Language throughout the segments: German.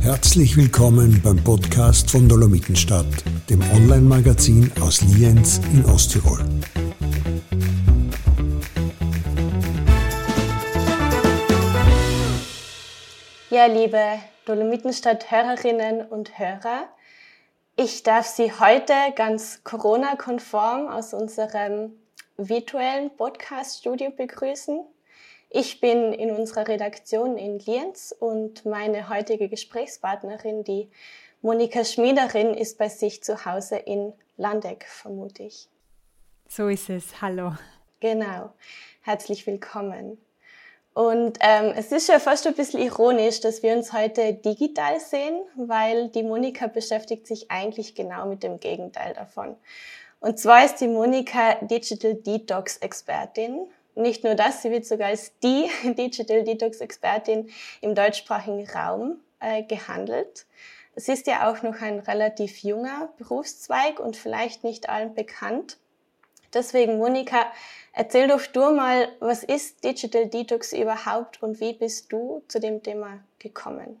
Herzlich willkommen beim Podcast von Dolomitenstadt, dem Online-Magazin aus Lienz in Osttirol. Ja, liebe Dolomitenstadt-Hörerinnen und Hörer, ich darf Sie heute ganz Corona-konform aus unserem virtuellen Podcast-Studio begrüßen. Ich bin in unserer Redaktion in Lienz und meine heutige Gesprächspartnerin, die Monika Schmiederin, ist bei sich zu Hause in Landeck, vermute ich. So ist es. Hallo. Genau. Herzlich willkommen. Und ähm, es ist ja fast ein bisschen ironisch, dass wir uns heute digital sehen, weil die Monika beschäftigt sich eigentlich genau mit dem Gegenteil davon. Und zwar ist die Monika Digital Detox Expertin. Nicht nur das, sie wird sogar als die Digital Detox Expertin im deutschsprachigen Raum äh, gehandelt. Es ist ja auch noch ein relativ junger Berufszweig und vielleicht nicht allen bekannt. Deswegen, Monika, Erzähl doch du mal, was ist Digital Detox überhaupt und wie bist du zu dem Thema gekommen?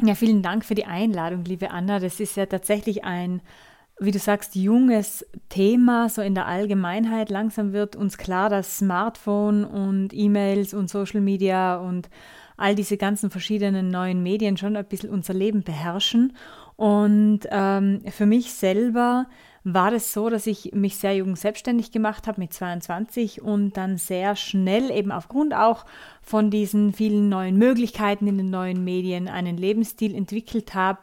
Ja, vielen Dank für die Einladung, liebe Anna. Das ist ja tatsächlich ein, wie du sagst, junges Thema, so in der Allgemeinheit. Langsam wird uns klar, dass Smartphone und E-Mails und Social Media und all diese ganzen verschiedenen neuen Medien schon ein bisschen unser Leben beherrschen. Und ähm, für mich selber war es so, dass ich mich sehr jung selbstständig gemacht habe mit 22 und dann sehr schnell eben aufgrund auch von diesen vielen neuen Möglichkeiten in den neuen Medien einen Lebensstil entwickelt habe,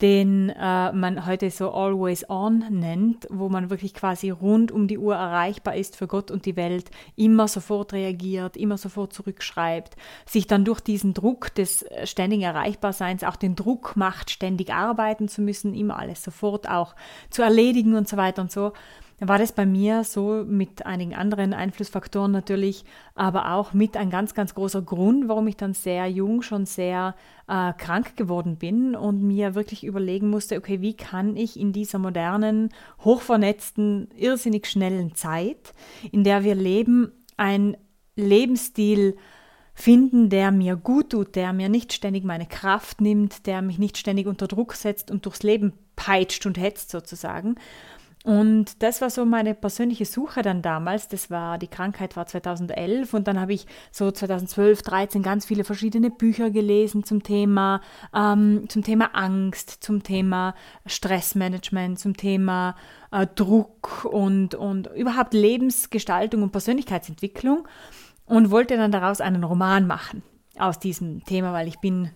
den äh, man heute so Always On nennt, wo man wirklich quasi rund um die Uhr erreichbar ist für Gott und die Welt, immer sofort reagiert, immer sofort zurückschreibt, sich dann durch diesen Druck des ständigen Erreichbarseins auch den Druck macht, ständig arbeiten zu müssen, immer alles sofort auch zu erledigen und so weiter und so war das bei mir so mit einigen anderen Einflussfaktoren natürlich, aber auch mit ein ganz, ganz großer Grund, warum ich dann sehr jung schon sehr äh, krank geworden bin und mir wirklich überlegen musste, okay, wie kann ich in dieser modernen, hochvernetzten, irrsinnig schnellen Zeit, in der wir leben, ein Lebensstil finden, der mir gut tut, der mir nicht ständig meine Kraft nimmt, der mich nicht ständig unter Druck setzt und durchs Leben peitscht und hetzt sozusagen. Und das war so meine persönliche Suche dann damals. Das war, die Krankheit war 2011 und dann habe ich so 2012, 13 ganz viele verschiedene Bücher gelesen zum Thema, ähm, zum Thema Angst, zum Thema Stressmanagement, zum Thema äh, Druck und, und überhaupt Lebensgestaltung und Persönlichkeitsentwicklung und wollte dann daraus einen Roman machen aus diesem Thema, weil ich bin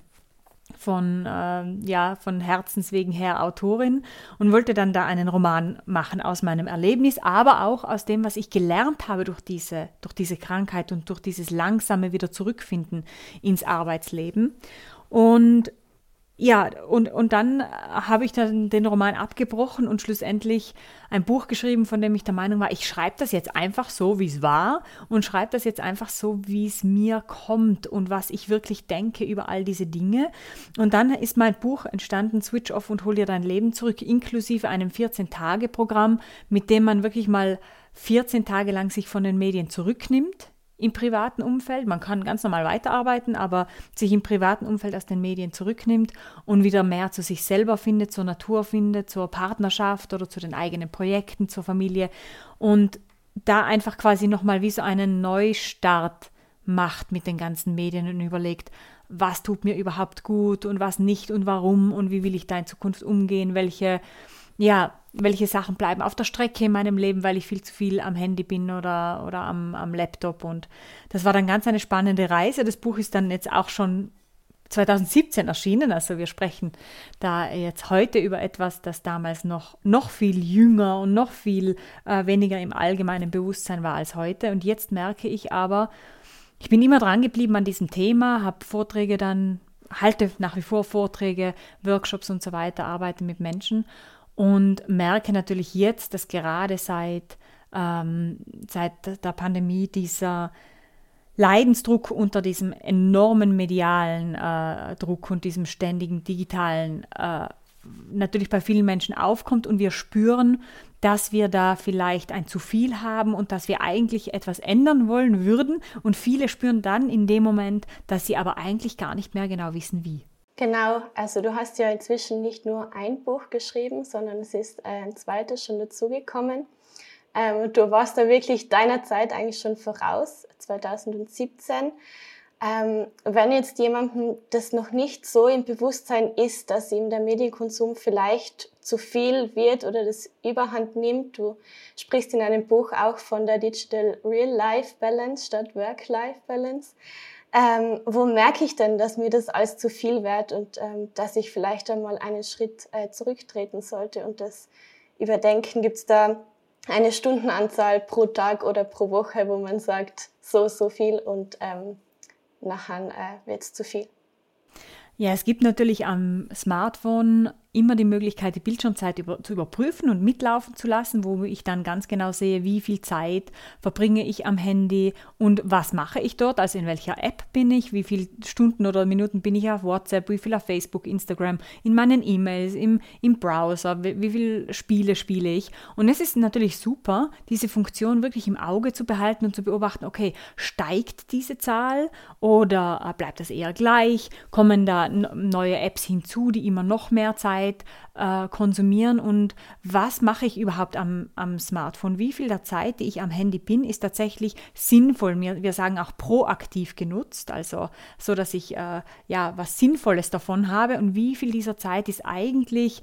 von, äh, ja, von Herzens wegen her Autorin und wollte dann da einen Roman machen aus meinem Erlebnis, aber auch aus dem, was ich gelernt habe durch diese, durch diese Krankheit und durch dieses langsame wieder zurückfinden ins Arbeitsleben. Und ja, und, und dann habe ich dann den Roman abgebrochen und schlussendlich ein Buch geschrieben, von dem ich der Meinung war, ich schreibe das jetzt einfach so, wie es war und schreibe das jetzt einfach so, wie es mir kommt und was ich wirklich denke über all diese Dinge. Und dann ist mein Buch entstanden, Switch Off und Hol dir dein Leben zurück, inklusive einem 14-Tage-Programm, mit dem man wirklich mal 14 Tage lang sich von den Medien zurücknimmt im privaten Umfeld. Man kann ganz normal weiterarbeiten, aber sich im privaten Umfeld aus den Medien zurücknimmt und wieder mehr zu sich selber findet, zur Natur findet, zur Partnerschaft oder zu den eigenen Projekten, zur Familie und da einfach quasi nochmal wie so einen Neustart macht mit den ganzen Medien und überlegt, was tut mir überhaupt gut und was nicht und warum und wie will ich da in Zukunft umgehen, welche ja, welche Sachen bleiben auf der Strecke in meinem Leben, weil ich viel zu viel am Handy bin oder, oder am, am Laptop. Und das war dann ganz eine spannende Reise. Das Buch ist dann jetzt auch schon 2017 erschienen. Also wir sprechen da jetzt heute über etwas, das damals noch, noch viel jünger und noch viel äh, weniger im allgemeinen Bewusstsein war als heute. Und jetzt merke ich aber, ich bin immer dran geblieben an diesem Thema, habe Vorträge dann, halte nach wie vor Vorträge, Workshops und so weiter, arbeite mit Menschen und merke natürlich jetzt, dass gerade seit, ähm, seit der Pandemie dieser Leidensdruck unter diesem enormen medialen äh, Druck und diesem ständigen digitalen äh, natürlich bei vielen Menschen aufkommt und wir spüren, dass wir da vielleicht ein zu viel haben und dass wir eigentlich etwas ändern wollen würden. Und viele spüren dann in dem Moment, dass sie aber eigentlich gar nicht mehr genau wissen, wie. Genau, also du hast ja inzwischen nicht nur ein Buch geschrieben, sondern es ist ein zweites schon dazugekommen. Ähm, du warst da wirklich deiner Zeit eigentlich schon voraus, 2017. Ähm, wenn jetzt jemandem das noch nicht so im Bewusstsein ist, dass ihm der Medienkonsum vielleicht zu viel wird oder das Überhand nimmt, du sprichst in einem Buch auch von der Digital Real-Life Balance statt Work-Life Balance. Ähm, wo merke ich denn, dass mir das alles zu viel wird und ähm, dass ich vielleicht einmal einen Schritt äh, zurücktreten sollte und das überdenken? Gibt es da eine Stundenanzahl pro Tag oder pro Woche, wo man sagt, so, so viel und ähm, nachher äh, wird es zu viel. Ja, es gibt natürlich am Smartphone immer die Möglichkeit, die Bildschirmzeit über, zu überprüfen und mitlaufen zu lassen, wo ich dann ganz genau sehe, wie viel Zeit verbringe ich am Handy und was mache ich dort, also in welcher App bin ich, wie viele Stunden oder Minuten bin ich auf WhatsApp, wie viel auf Facebook, Instagram, in meinen E-Mails, im, im Browser, wie, wie viele Spiele spiele ich. Und es ist natürlich super, diese Funktion wirklich im Auge zu behalten und zu beobachten, okay, steigt diese Zahl oder äh, bleibt das eher gleich, kommen da neue Apps hinzu, die immer noch mehr Zeit Zeit äh, konsumieren und was mache ich überhaupt am, am Smartphone? Wie viel der Zeit, die ich am Handy bin, ist tatsächlich sinnvoll? Wir, wir sagen auch proaktiv genutzt, also so, dass ich äh, ja was Sinnvolles davon habe und wie viel dieser Zeit ist eigentlich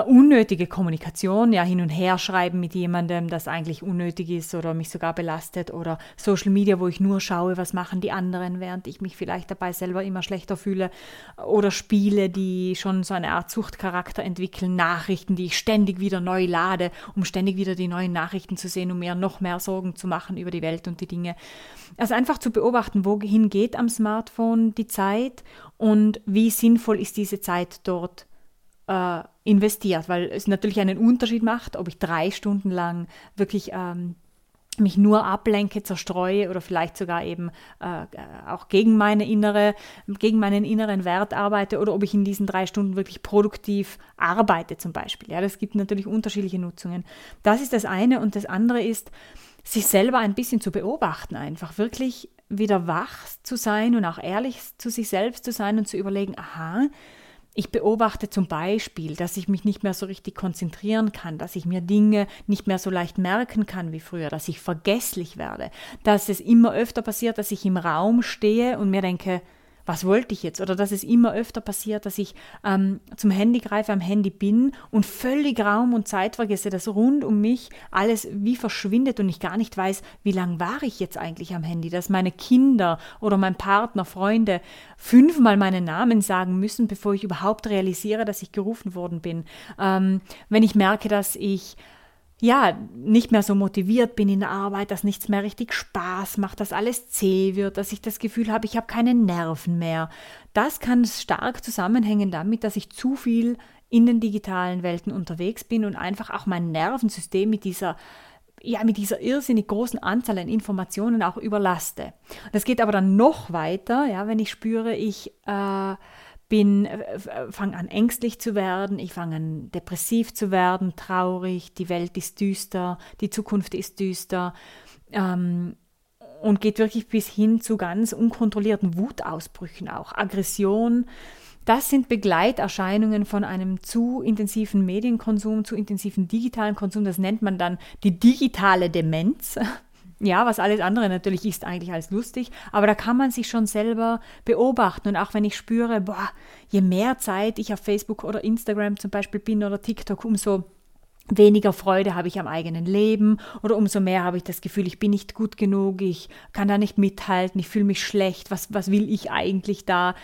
unnötige Kommunikation, ja, hin und her schreiben mit jemandem, das eigentlich unnötig ist oder mich sogar belastet oder Social Media, wo ich nur schaue, was machen die anderen, während ich mich vielleicht dabei selber immer schlechter fühle oder Spiele, die schon so eine Art Suchtcharakter entwickeln, Nachrichten, die ich ständig wieder neu lade, um ständig wieder die neuen Nachrichten zu sehen, um mir noch mehr Sorgen zu machen über die Welt und die Dinge. Also einfach zu beobachten, wohin geht am Smartphone die Zeit und wie sinnvoll ist diese Zeit dort äh, investiert, weil es natürlich einen Unterschied macht, ob ich drei Stunden lang wirklich ähm, mich nur ablenke, zerstreue oder vielleicht sogar eben äh, auch gegen meine innere, gegen meinen inneren Wert arbeite oder ob ich in diesen drei Stunden wirklich produktiv arbeite zum Beispiel. Ja, das gibt natürlich unterschiedliche Nutzungen. Das ist das eine und das andere ist, sich selber ein bisschen zu beobachten, einfach wirklich wieder wach zu sein und auch ehrlich zu sich selbst zu sein und zu überlegen, aha, ich beobachte zum Beispiel, dass ich mich nicht mehr so richtig konzentrieren kann, dass ich mir Dinge nicht mehr so leicht merken kann wie früher, dass ich vergesslich werde, dass es immer öfter passiert, dass ich im Raum stehe und mir denke, was wollte ich jetzt? Oder dass es immer öfter passiert, dass ich ähm, zum Handy greife, am Handy bin und völlig Raum und Zeit vergesse, dass rund um mich alles wie verschwindet und ich gar nicht weiß, wie lange war ich jetzt eigentlich am Handy, dass meine Kinder oder mein Partner, Freunde fünfmal meinen Namen sagen müssen, bevor ich überhaupt realisiere, dass ich gerufen worden bin. Ähm, wenn ich merke, dass ich ja, nicht mehr so motiviert bin in der Arbeit, dass nichts mehr richtig Spaß macht, dass alles zäh wird, dass ich das Gefühl habe, ich habe keine Nerven mehr. Das kann stark zusammenhängen damit, dass ich zu viel in den digitalen Welten unterwegs bin und einfach auch mein Nervensystem mit dieser ja, mit dieser irrsinnig großen Anzahl an Informationen auch überlaste. Das geht aber dann noch weiter, ja, wenn ich spüre, ich äh, bin, äh, fange an ängstlich zu werden, ich fange an depressiv zu werden, traurig, die Welt ist düster, die Zukunft ist düster ähm, und geht wirklich bis hin zu ganz unkontrollierten Wutausbrüchen auch, Aggression. Das sind Begleiterscheinungen von einem zu intensiven Medienkonsum, zu intensiven digitalen Konsum. Das nennt man dann die digitale Demenz. Ja, was alles andere natürlich ist eigentlich als lustig, aber da kann man sich schon selber beobachten und auch wenn ich spüre, boah, je mehr Zeit ich auf Facebook oder Instagram zum Beispiel bin oder TikTok, umso weniger Freude habe ich am eigenen Leben oder umso mehr habe ich das Gefühl, ich bin nicht gut genug, ich kann da nicht mithalten, ich fühle mich schlecht, was, was will ich eigentlich da?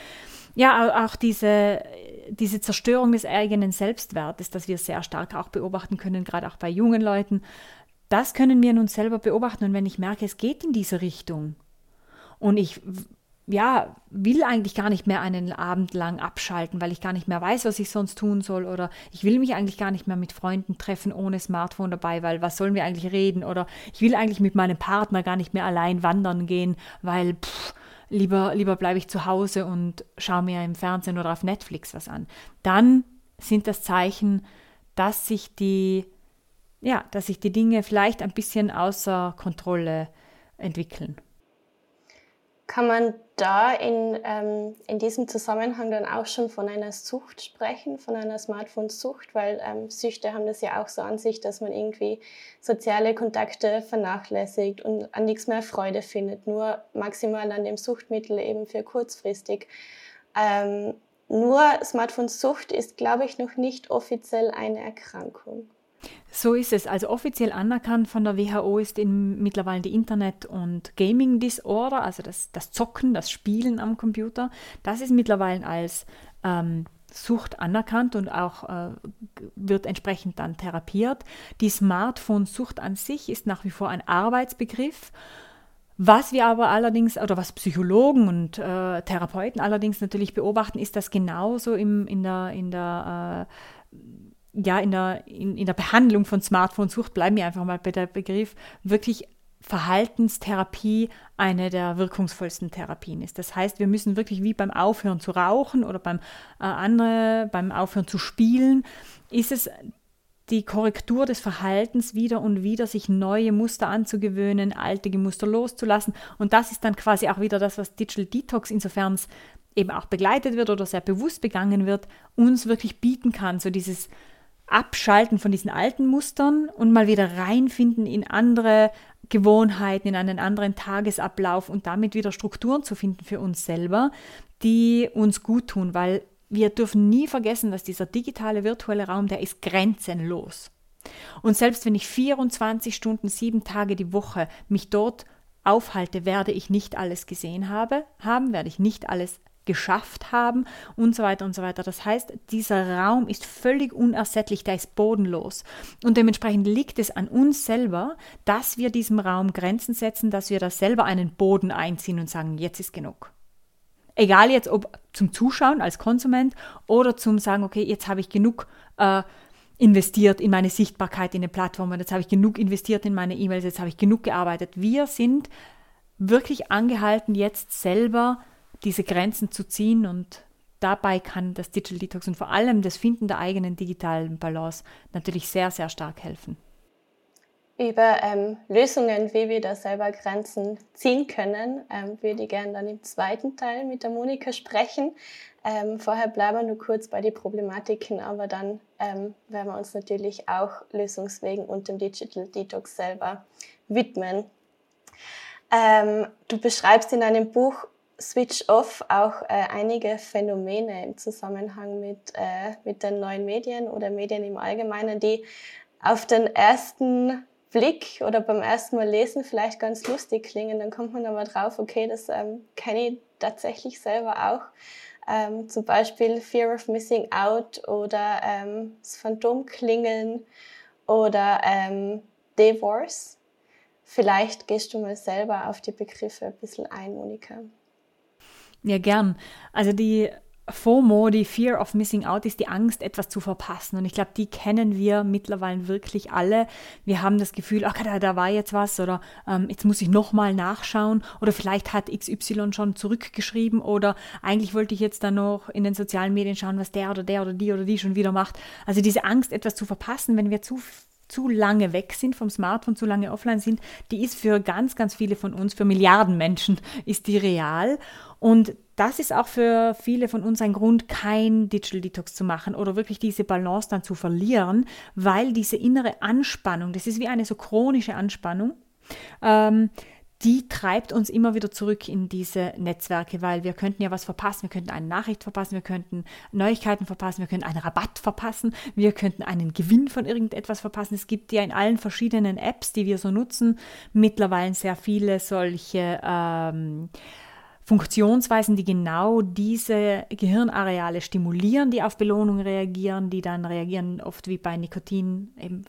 Ja, auch diese, diese Zerstörung des eigenen Selbstwertes, das wir sehr stark auch beobachten können, gerade auch bei jungen Leuten, das können wir nun selber beobachten und wenn ich merke, es geht in diese Richtung und ich ja, will eigentlich gar nicht mehr einen Abend lang abschalten, weil ich gar nicht mehr weiß, was ich sonst tun soll oder ich will mich eigentlich gar nicht mehr mit Freunden treffen ohne Smartphone dabei, weil was sollen wir eigentlich reden oder ich will eigentlich mit meinem Partner gar nicht mehr allein wandern gehen, weil pff, lieber, lieber bleibe ich zu Hause und schaue mir im Fernsehen oder auf Netflix was an. Dann sind das Zeichen, dass sich die, ja, dass sich die Dinge vielleicht ein bisschen außer Kontrolle entwickeln. Kann man da in, ähm, in diesem Zusammenhang dann auch schon von einer Sucht sprechen, von einer Smartphone-Sucht? Weil ähm, Süchte haben das ja auch so an sich, dass man irgendwie soziale Kontakte vernachlässigt und an nichts mehr Freude findet, nur maximal an dem Suchtmittel eben für kurzfristig. Ähm, nur Smartphone-Sucht ist, glaube ich, noch nicht offiziell eine Erkrankung. So ist es. Also offiziell anerkannt von der WHO ist in, mittlerweile die Internet- und Gaming Disorder, also das, das Zocken, das Spielen am Computer. Das ist mittlerweile als ähm, Sucht anerkannt und auch äh, wird entsprechend dann therapiert. Die Smartphone-Sucht an sich ist nach wie vor ein Arbeitsbegriff. Was wir aber allerdings, oder was Psychologen und äh, Therapeuten allerdings natürlich beobachten, ist, dass genauso im, in der, in der äh, ja, in der, in, in der Behandlung von Smartphone-Sucht, bleiben wir einfach mal bei der Begriff, wirklich Verhaltenstherapie eine der wirkungsvollsten Therapien ist. Das heißt, wir müssen wirklich wie beim Aufhören zu rauchen oder beim, äh, andere, beim Aufhören zu spielen, ist es die Korrektur des Verhaltens wieder und wieder, sich neue Muster anzugewöhnen, alte Muster loszulassen. Und das ist dann quasi auch wieder das, was Digital Detox, insofern es eben auch begleitet wird oder sehr bewusst begangen wird, uns wirklich bieten kann. So dieses Abschalten von diesen alten Mustern und mal wieder reinfinden in andere Gewohnheiten, in einen anderen Tagesablauf und damit wieder Strukturen zu finden für uns selber, die uns gut tun, weil wir dürfen nie vergessen, dass dieser digitale virtuelle Raum, der ist grenzenlos. Und selbst wenn ich 24 Stunden, sieben Tage die Woche mich dort aufhalte, werde ich nicht alles gesehen habe, haben, werde ich nicht alles geschafft haben und so weiter und so weiter. Das heißt, dieser Raum ist völlig unersättlich, der ist bodenlos. Und dementsprechend liegt es an uns selber, dass wir diesem Raum Grenzen setzen, dass wir da selber einen Boden einziehen und sagen, jetzt ist genug. Egal jetzt, ob zum Zuschauen als Konsument oder zum sagen, okay, jetzt habe ich genug äh, investiert in meine Sichtbarkeit in den Plattformen, jetzt habe ich genug investiert in meine E-Mails, jetzt habe ich genug gearbeitet. Wir sind wirklich angehalten, jetzt selber diese Grenzen zu ziehen und dabei kann das Digital Detox und vor allem das Finden der eigenen digitalen Balance natürlich sehr, sehr stark helfen. Über ähm, Lösungen, wie wir da selber Grenzen ziehen können, ähm, würde ich gerne dann im zweiten Teil mit der Monika sprechen. Ähm, vorher bleiben wir nur kurz bei den Problematiken, aber dann ähm, werden wir uns natürlich auch Lösungswegen und dem Digital Detox selber widmen. Ähm, du beschreibst in einem Buch Switch Off auch äh, einige Phänomene im Zusammenhang mit, äh, mit den neuen Medien oder Medien im Allgemeinen, die auf den ersten Blick oder beim ersten Mal lesen vielleicht ganz lustig klingen. Dann kommt man aber drauf, okay, das ähm, kenne ich tatsächlich selber auch. Ähm, zum Beispiel Fear of Missing Out oder ähm, das Phantomklingeln oder ähm, Divorce. Vielleicht gehst du mal selber auf die Begriffe ein bisschen ein, Monika. Ja, gern. Also die FOMO, die Fear of Missing Out, ist die Angst, etwas zu verpassen. Und ich glaube, die kennen wir mittlerweile wirklich alle. Wir haben das Gefühl, ach, da, da war jetzt was oder ähm, jetzt muss ich nochmal nachschauen oder vielleicht hat XY schon zurückgeschrieben oder eigentlich wollte ich jetzt dann noch in den sozialen Medien schauen, was der oder der oder die oder die schon wieder macht. Also diese Angst, etwas zu verpassen, wenn wir zu zu lange weg sind vom Smartphone, zu lange offline sind, die ist für ganz, ganz viele von uns, für Milliarden Menschen, ist die real. Und das ist auch für viele von uns ein Grund, kein Digital Detox zu machen oder wirklich diese Balance dann zu verlieren, weil diese innere Anspannung, das ist wie eine so chronische Anspannung, ähm, die treibt uns immer wieder zurück in diese Netzwerke, weil wir könnten ja was verpassen, wir könnten eine Nachricht verpassen, wir könnten Neuigkeiten verpassen, wir könnten einen Rabatt verpassen, wir könnten einen Gewinn von irgendetwas verpassen. Es gibt ja in allen verschiedenen Apps, die wir so nutzen, mittlerweile sehr viele solche ähm, Funktionsweisen, die genau diese Gehirnareale stimulieren, die auf Belohnung reagieren, die dann reagieren oft wie bei Nikotin eben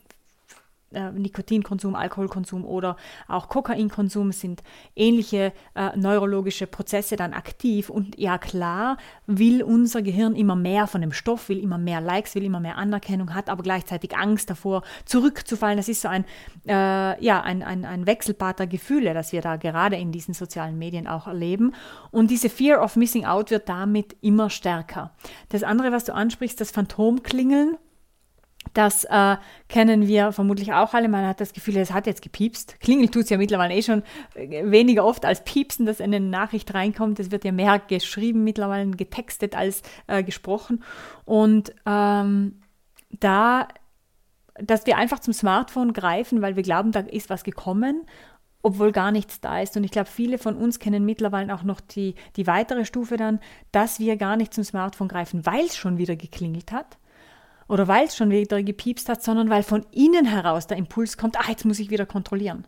äh, Nikotinkonsum, Alkoholkonsum oder auch Kokainkonsum sind ähnliche äh, neurologische Prozesse dann aktiv. Und ja klar, will unser Gehirn immer mehr von dem Stoff, will immer mehr Likes, will immer mehr Anerkennung, hat aber gleichzeitig Angst davor, zurückzufallen. Das ist so ein, äh, ja, ein, ein, ein Wechselbad der Gefühle, das wir da gerade in diesen sozialen Medien auch erleben. Und diese Fear of Missing Out wird damit immer stärker. Das andere, was du ansprichst, das Phantomklingeln, das äh, kennen wir vermutlich auch alle. Man hat das Gefühl, es hat jetzt gepiepst. Klingel tut es ja mittlerweile eh schon äh, weniger oft als piepsen, dass eine Nachricht reinkommt. Es wird ja mehr geschrieben mittlerweile, getextet als äh, gesprochen. Und ähm, da, dass wir einfach zum Smartphone greifen, weil wir glauben, da ist was gekommen obwohl gar nichts da ist. Und ich glaube, viele von uns kennen mittlerweile auch noch die, die weitere Stufe dann, dass wir gar nicht zum Smartphone greifen, weil es schon wieder geklingelt hat oder weil es schon wieder gepiepst hat, sondern weil von innen heraus der Impuls kommt, ah, jetzt muss ich wieder kontrollieren.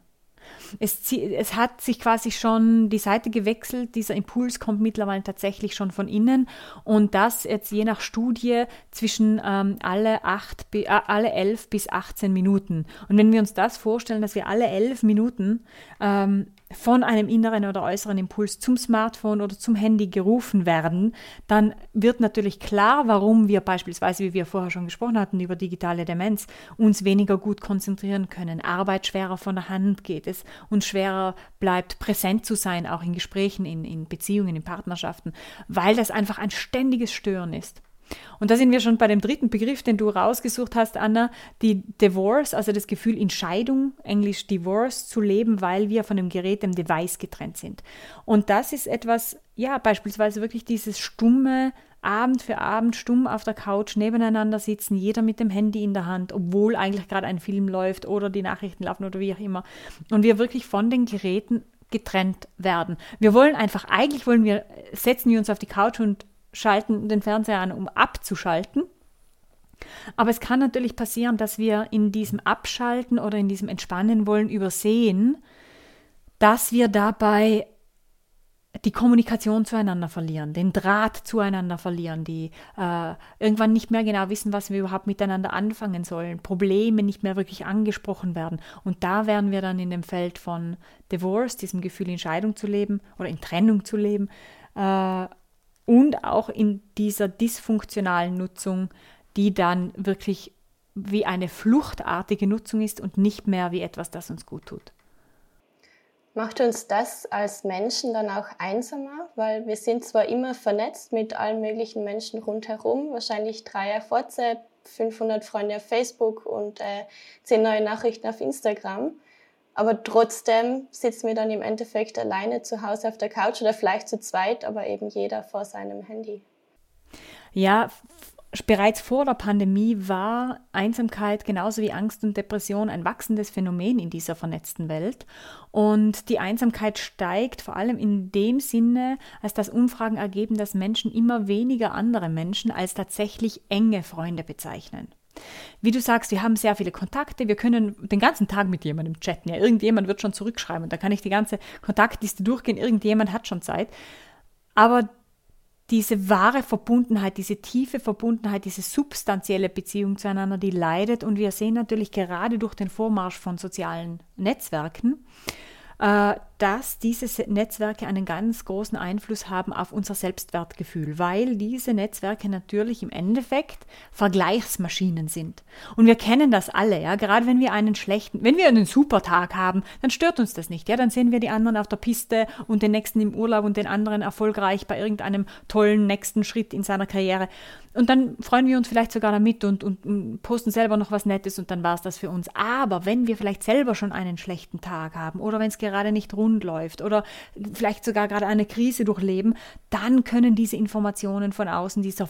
Es, es, hat sich quasi schon die Seite gewechselt. Dieser Impuls kommt mittlerweile tatsächlich schon von innen und das jetzt je nach Studie zwischen ähm, alle, acht, äh, alle 11 bis 18 Minuten. Und wenn wir uns das vorstellen, dass wir alle 11 Minuten ähm, von einem inneren oder äußeren Impuls zum Smartphone oder zum Handy gerufen werden, dann wird natürlich klar, warum wir beispielsweise, wie wir vorher schon gesprochen hatten, über digitale Demenz, uns weniger gut konzentrieren können, Arbeit schwerer von der Hand geht, es uns schwerer bleibt, präsent zu sein, auch in Gesprächen, in, in Beziehungen, in Partnerschaften, weil das einfach ein ständiges Stören ist. Und da sind wir schon bei dem dritten Begriff, den du rausgesucht hast, Anna, die Divorce, also das Gefühl, in Scheidung, englisch Divorce, zu leben, weil wir von dem Gerät, dem Device getrennt sind. Und das ist etwas, ja, beispielsweise wirklich dieses stumme, Abend für Abend stumm auf der Couch nebeneinander sitzen, jeder mit dem Handy in der Hand, obwohl eigentlich gerade ein Film läuft oder die Nachrichten laufen oder wie auch immer. Und wir wirklich von den Geräten getrennt werden. Wir wollen einfach, eigentlich wollen wir, setzen wir uns auf die Couch und schalten den Fernseher an, um abzuschalten. Aber es kann natürlich passieren, dass wir in diesem Abschalten oder in diesem Entspannen wollen übersehen, dass wir dabei die Kommunikation zueinander verlieren, den Draht zueinander verlieren, die äh, irgendwann nicht mehr genau wissen, was wir überhaupt miteinander anfangen sollen, Probleme nicht mehr wirklich angesprochen werden. Und da wären wir dann in dem Feld von Divorce, diesem Gefühl, in Scheidung zu leben oder in Trennung zu leben, äh, und auch in dieser dysfunktionalen Nutzung, die dann wirklich wie eine fluchtartige Nutzung ist und nicht mehr wie etwas, das uns gut tut. Macht uns das als Menschen dann auch einsamer? Weil wir sind zwar immer vernetzt mit allen möglichen Menschen rundherum, wahrscheinlich drei auf WhatsApp, 500 Freunde auf Facebook und äh, 10 neue Nachrichten auf Instagram. Aber trotzdem sitzen wir dann im Endeffekt alleine zu Hause auf der Couch oder vielleicht zu zweit, aber eben jeder vor seinem Handy. Ja, bereits vor der Pandemie war Einsamkeit genauso wie Angst und Depression ein wachsendes Phänomen in dieser vernetzten Welt. Und die Einsamkeit steigt vor allem in dem Sinne, als dass Umfragen ergeben, dass Menschen immer weniger andere Menschen als tatsächlich enge Freunde bezeichnen. Wie du sagst, wir haben sehr viele Kontakte, wir können den ganzen Tag mit jemandem chatten. Ja, irgendjemand wird schon zurückschreiben und da kann ich die ganze Kontaktliste durchgehen, irgendjemand hat schon Zeit. Aber diese wahre Verbundenheit, diese tiefe Verbundenheit, diese substanzielle Beziehung zueinander, die leidet. Und wir sehen natürlich gerade durch den Vormarsch von sozialen Netzwerken, äh, dass diese Netzwerke einen ganz großen Einfluss haben auf unser Selbstwertgefühl, weil diese Netzwerke natürlich im Endeffekt Vergleichsmaschinen sind. Und wir kennen das alle, ja, gerade wenn wir einen schlechten, wenn wir einen super Tag haben, dann stört uns das nicht, ja, dann sehen wir die anderen auf der Piste und den nächsten im Urlaub und den anderen erfolgreich bei irgendeinem tollen nächsten Schritt in seiner Karriere. Und dann freuen wir uns vielleicht sogar damit und, und, und posten selber noch was Nettes und dann war es das für uns. Aber wenn wir vielleicht selber schon einen schlechten Tag haben oder wenn es gerade nicht rund läuft oder vielleicht sogar gerade eine Krise durchleben, dann können diese Informationen von außen, dieser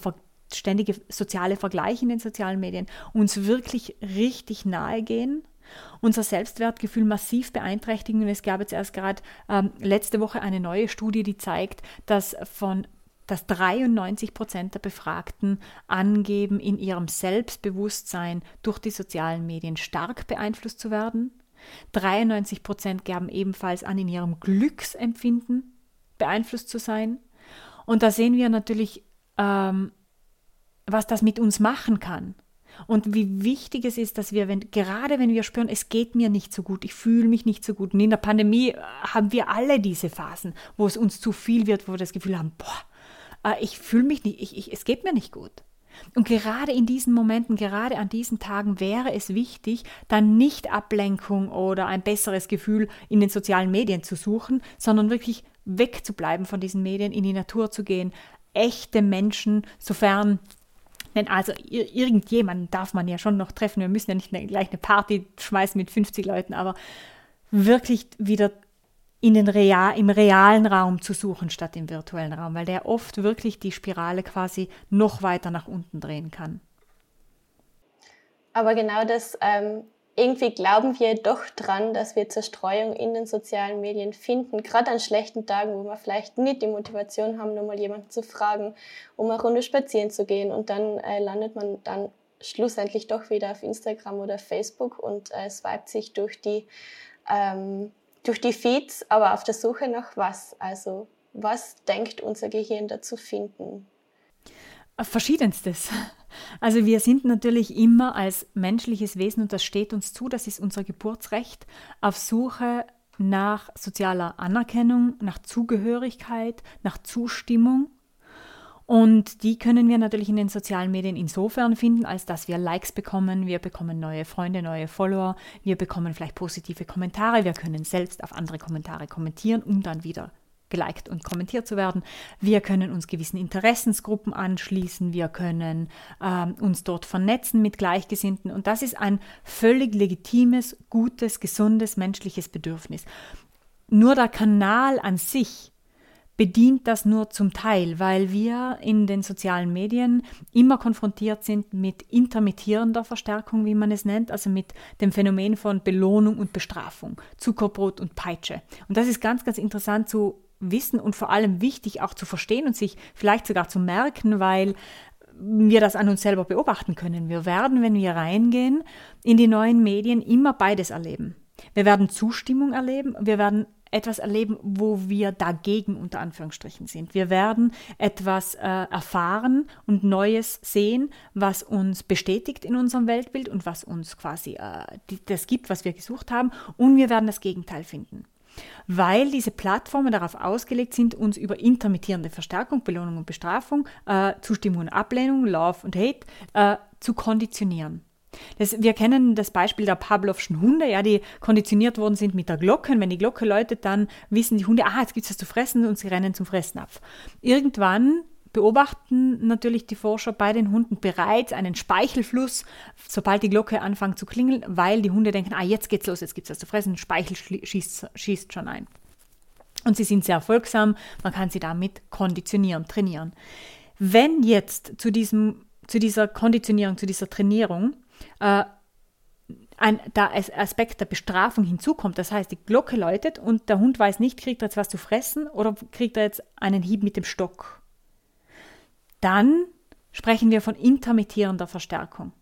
ständige soziale Vergleich in den sozialen Medien uns wirklich richtig nahe gehen unser Selbstwertgefühl massiv beeinträchtigen. Es gab jetzt erst gerade ähm, letzte Woche eine neue Studie, die zeigt, dass von dass 93 Prozent der Befragten angeben, in ihrem Selbstbewusstsein durch die sozialen Medien stark beeinflusst zu werden. 93 Prozent gaben ebenfalls an, in ihrem Glücksempfinden beeinflusst zu sein. Und da sehen wir natürlich, ähm, was das mit uns machen kann. Und wie wichtig es ist, dass wir, wenn, gerade wenn wir spüren, es geht mir nicht so gut, ich fühle mich nicht so gut. Und in der Pandemie äh, haben wir alle diese Phasen, wo es uns zu viel wird, wo wir das Gefühl haben, boah, äh, ich fühle mich nicht, ich, ich, es geht mir nicht gut. Und gerade in diesen Momenten, gerade an diesen Tagen wäre es wichtig, dann nicht Ablenkung oder ein besseres Gefühl in den sozialen Medien zu suchen, sondern wirklich wegzubleiben von diesen Medien, in die Natur zu gehen, echte Menschen, sofern denn also irgendjemanden darf man ja schon noch treffen. Wir müssen ja nicht gleich eine Party schmeißen mit 50 Leuten, aber wirklich wieder in den Real, im realen Raum zu suchen statt im virtuellen Raum, weil der oft wirklich die Spirale quasi noch weiter nach unten drehen kann. Aber genau das ähm, irgendwie glauben wir doch dran, dass wir Zerstreuung in den sozialen Medien finden, gerade an schlechten Tagen, wo wir vielleicht nicht die Motivation haben, nur mal jemanden zu fragen, um eine Runde spazieren zu gehen und dann äh, landet man dann schlussendlich doch wieder auf Instagram oder Facebook und äh, swipet sich durch die, ähm, durch die Feeds, aber auf der Suche nach was? Also was denkt unser Gehirn dazu finden? Verschiedenstes. Also wir sind natürlich immer als menschliches Wesen, und das steht uns zu, das ist unser Geburtsrecht, auf Suche nach sozialer Anerkennung, nach Zugehörigkeit, nach Zustimmung. Und die können wir natürlich in den sozialen Medien insofern finden, als dass wir Likes bekommen, wir bekommen neue Freunde, neue Follower, wir bekommen vielleicht positive Kommentare, wir können selbst auf andere Kommentare kommentieren, um dann wieder geliked und kommentiert zu werden. Wir können uns gewissen Interessensgruppen anschließen, wir können ähm, uns dort vernetzen mit Gleichgesinnten. Und das ist ein völlig legitimes, gutes, gesundes menschliches Bedürfnis. Nur der Kanal an sich bedient das nur zum Teil, weil wir in den sozialen Medien immer konfrontiert sind mit intermittierender Verstärkung, wie man es nennt, also mit dem Phänomen von Belohnung und Bestrafung, Zuckerbrot und Peitsche. Und das ist ganz, ganz interessant zu wissen und vor allem wichtig auch zu verstehen und sich vielleicht sogar zu merken, weil wir das an uns selber beobachten können. Wir werden, wenn wir reingehen, in die neuen Medien immer beides erleben. Wir werden Zustimmung erleben, wir werden etwas erleben, wo wir dagegen unter Anführungsstrichen sind. Wir werden etwas äh, erfahren und Neues sehen, was uns bestätigt in unserem Weltbild und was uns quasi äh, das gibt, was wir gesucht haben. Und wir werden das Gegenteil finden weil diese Plattformen darauf ausgelegt sind, uns über intermittierende Verstärkung, Belohnung und Bestrafung, äh, Zustimmung und Ablehnung, Love und Hate äh, zu konditionieren. Das, wir kennen das Beispiel der Pavlovschen Hunde, ja, die konditioniert worden sind mit der Glocke. Wenn die Glocke läutet, dann wissen die Hunde, ah, jetzt gibt es was zu fressen und sie rennen zum Fressen ab. Irgendwann beobachten natürlich die Forscher bei den Hunden bereits einen Speichelfluss, sobald die Glocke anfängt zu klingeln, weil die Hunde denken, ah, jetzt geht's los, jetzt gibt's was zu fressen, Speichel schießt, schießt schon ein. Und sie sind sehr erfolgsam, man kann sie damit konditionieren, trainieren. Wenn jetzt zu, diesem, zu dieser Konditionierung, zu dieser Trainierung äh, ein der Aspekt der Bestrafung hinzukommt, das heißt, die Glocke läutet und der Hund weiß nicht, kriegt er jetzt was zu fressen oder kriegt er jetzt einen Hieb mit dem Stock dann sprechen wir von intermittierender Verstärkung.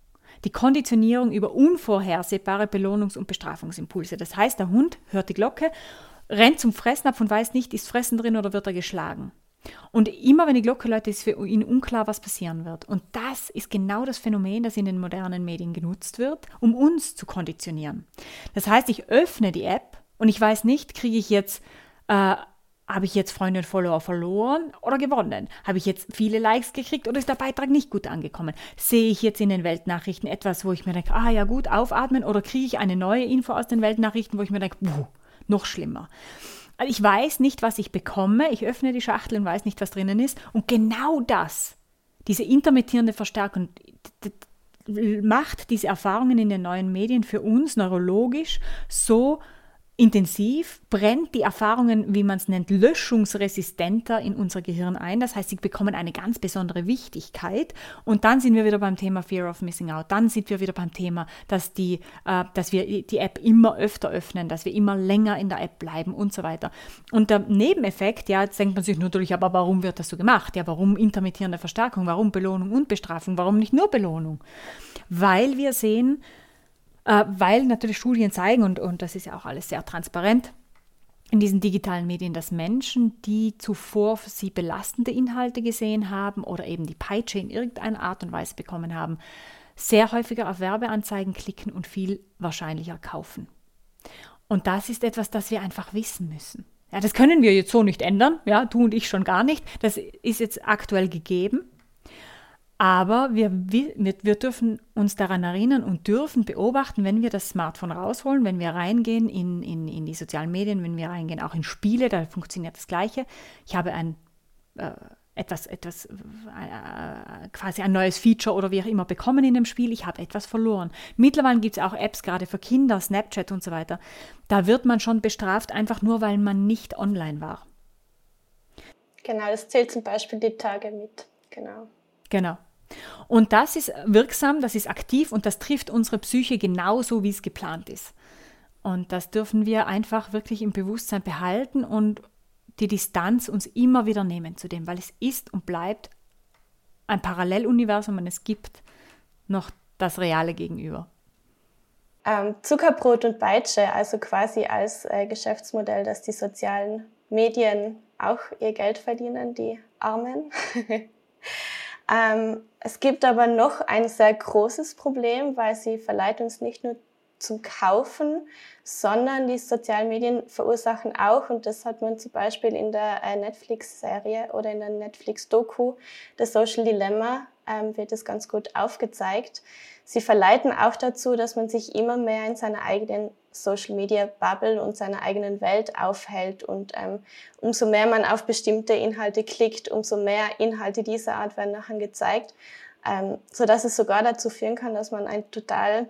Die Konditionierung über unvorhersehbare Belohnungs- und Bestrafungsimpulse. Das heißt, der Hund hört die Glocke, rennt zum Fressen ab und weiß nicht, ist Fressen drin oder wird er geschlagen. Und immer wenn die Glocke läutet, ist für ihn unklar, was passieren wird. Und das ist genau das Phänomen, das in den modernen Medien genutzt wird, um uns zu konditionieren. Das heißt, ich öffne die App und ich weiß nicht, kriege ich jetzt äh, habe ich jetzt Freunde und Follower verloren oder gewonnen? Habe ich jetzt viele Likes gekriegt oder ist der Beitrag nicht gut angekommen? Sehe ich jetzt in den Weltnachrichten etwas, wo ich mir denke, ah ja gut, aufatmen oder kriege ich eine neue Info aus den Weltnachrichten, wo ich mir denke, puh, noch schlimmer. Also ich weiß nicht, was ich bekomme, ich öffne die Schachtel und weiß nicht, was drinnen ist. Und genau das, diese intermittierende Verstärkung, macht diese Erfahrungen in den neuen Medien für uns neurologisch so intensiv, brennt die Erfahrungen, wie man es nennt, löschungsresistenter in unser Gehirn ein. Das heißt, sie bekommen eine ganz besondere Wichtigkeit. Und dann sind wir wieder beim Thema Fear of Missing Out. Dann sind wir wieder beim Thema, dass, die, äh, dass wir die App immer öfter öffnen, dass wir immer länger in der App bleiben und so weiter. Und der Nebeneffekt, ja, jetzt denkt man sich natürlich, aber warum wird das so gemacht? Ja, warum intermittierende Verstärkung? Warum Belohnung und Bestrafung? Warum nicht nur Belohnung? Weil wir sehen, äh, weil natürlich Studien zeigen, und, und das ist ja auch alles sehr transparent, in diesen digitalen Medien, dass Menschen, die zuvor für sie belastende Inhalte gesehen haben oder eben die Peitsche in irgendeiner Art und Weise bekommen haben, sehr häufiger auf Werbeanzeigen klicken und viel wahrscheinlicher kaufen. Und das ist etwas, das wir einfach wissen müssen. Ja, das können wir jetzt so nicht ändern, ja, du und ich schon gar nicht. Das ist jetzt aktuell gegeben. Aber wir, wir, wir dürfen uns daran erinnern und dürfen beobachten, wenn wir das Smartphone rausholen, wenn wir reingehen in, in, in die sozialen Medien, wenn wir reingehen auch in Spiele, da funktioniert das Gleiche. Ich habe ein äh, etwas, etwas, äh, quasi ein neues Feature oder wie auch immer bekommen in dem Spiel, ich habe etwas verloren. Mittlerweile gibt es auch Apps, gerade für Kinder, Snapchat und so weiter. Da wird man schon bestraft, einfach nur weil man nicht online war. Genau, das zählt zum Beispiel die Tage mit. Genau. Genau. Und das ist wirksam, das ist aktiv und das trifft unsere Psyche genauso, wie es geplant ist. Und das dürfen wir einfach wirklich im Bewusstsein behalten und die Distanz uns immer wieder nehmen zu dem, weil es ist und bleibt ein Paralleluniversum und es gibt noch das reale Gegenüber. Ähm, Zuckerbrot und Beitsche, also quasi als äh, Geschäftsmodell, dass die sozialen Medien auch ihr Geld verdienen, die Armen. Ähm, es gibt aber noch ein sehr großes Problem, weil sie verleiht uns nicht nur zum Kaufen, sondern die sozialen Medien verursachen auch, und das hat man zum Beispiel in der äh, Netflix-Serie oder in der Netflix-Doku, das Social Dilemma, ähm, wird es ganz gut aufgezeigt. Sie verleiten auch dazu, dass man sich immer mehr in seiner eigenen Social Media Bubble und seiner eigenen Welt aufhält. Und ähm, umso mehr man auf bestimmte Inhalte klickt, umso mehr Inhalte dieser Art werden nachher gezeigt, ähm, so dass es sogar dazu führen kann, dass man ein total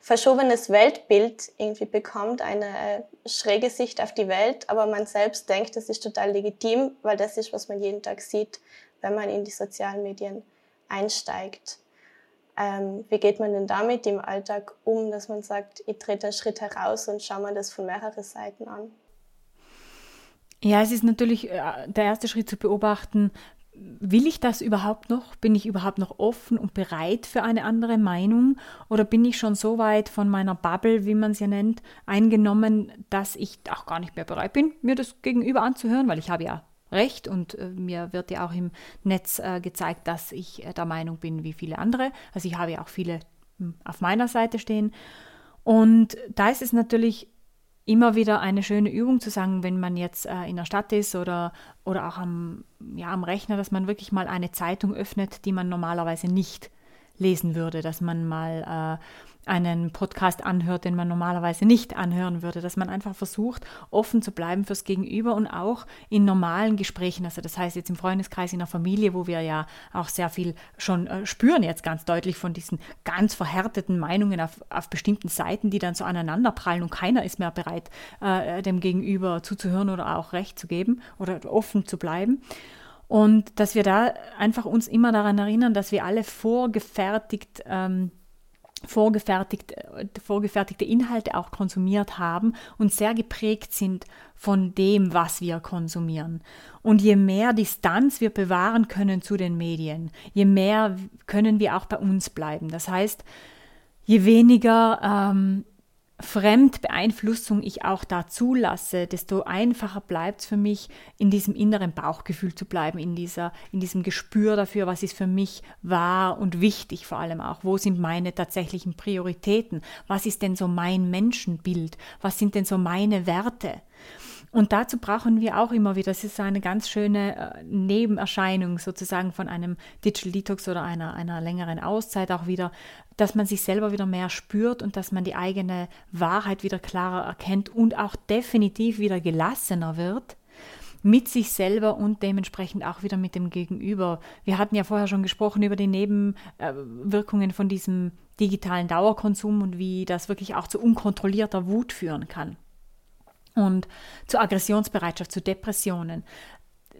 verschobenes Weltbild irgendwie bekommt, eine äh, schräge Sicht auf die Welt, aber man selbst denkt, das ist total legitim, weil das ist, was man jeden Tag sieht, wenn man in die sozialen Medien einsteigt. Ähm, wie geht man denn damit im Alltag um, dass man sagt, ich trete einen Schritt heraus und schaue mir das von mehreren Seiten an? Ja, es ist natürlich äh, der erste Schritt zu beobachten, will ich das überhaupt noch? Bin ich überhaupt noch offen und bereit für eine andere Meinung? Oder bin ich schon so weit von meiner Bubble, wie man es ja nennt, eingenommen, dass ich auch gar nicht mehr bereit bin, mir das gegenüber anzuhören, weil ich habe ja recht und äh, mir wird ja auch im Netz äh, gezeigt, dass ich äh, der Meinung bin wie viele andere. Also ich habe ja auch viele hm, auf meiner Seite stehen. Und da ist es natürlich immer wieder eine schöne Übung zu sagen, wenn man jetzt äh, in der Stadt ist oder, oder auch am, ja, am Rechner, dass man wirklich mal eine Zeitung öffnet, die man normalerweise nicht lesen würde, dass man mal äh, einen Podcast anhört, den man normalerweise nicht anhören würde, dass man einfach versucht, offen zu bleiben fürs Gegenüber und auch in normalen Gesprächen, also das heißt jetzt im Freundeskreis, in der Familie, wo wir ja auch sehr viel schon äh, spüren jetzt ganz deutlich von diesen ganz verhärteten Meinungen auf, auf bestimmten Seiten, die dann so aneinanderprallen und keiner ist mehr bereit, äh, dem Gegenüber zuzuhören oder auch Recht zu geben oder offen zu bleiben. Und dass wir da einfach uns immer daran erinnern, dass wir alle vorgefertigt ähm, vorgefertigt, vorgefertigte Inhalte auch konsumiert haben und sehr geprägt sind von dem, was wir konsumieren. Und je mehr Distanz wir bewahren können zu den Medien, je mehr können wir auch bei uns bleiben. Das heißt, je weniger ähm, Fremdbeeinflussung ich auch da zulasse, desto einfacher bleibt es für mich, in diesem inneren Bauchgefühl zu bleiben, in, dieser, in diesem Gespür dafür, was ist für mich wahr und wichtig vor allem auch. Wo sind meine tatsächlichen Prioritäten? Was ist denn so mein Menschenbild? Was sind denn so meine Werte? Und dazu brauchen wir auch immer wieder, das ist eine ganz schöne äh, Nebenerscheinung sozusagen von einem Digital Detox oder einer, einer längeren Auszeit auch wieder, dass man sich selber wieder mehr spürt und dass man die eigene Wahrheit wieder klarer erkennt und auch definitiv wieder gelassener wird mit sich selber und dementsprechend auch wieder mit dem Gegenüber. Wir hatten ja vorher schon gesprochen über die Nebenwirkungen von diesem digitalen Dauerkonsum und wie das wirklich auch zu unkontrollierter Wut führen kann und zu Aggressionsbereitschaft, zu Depressionen.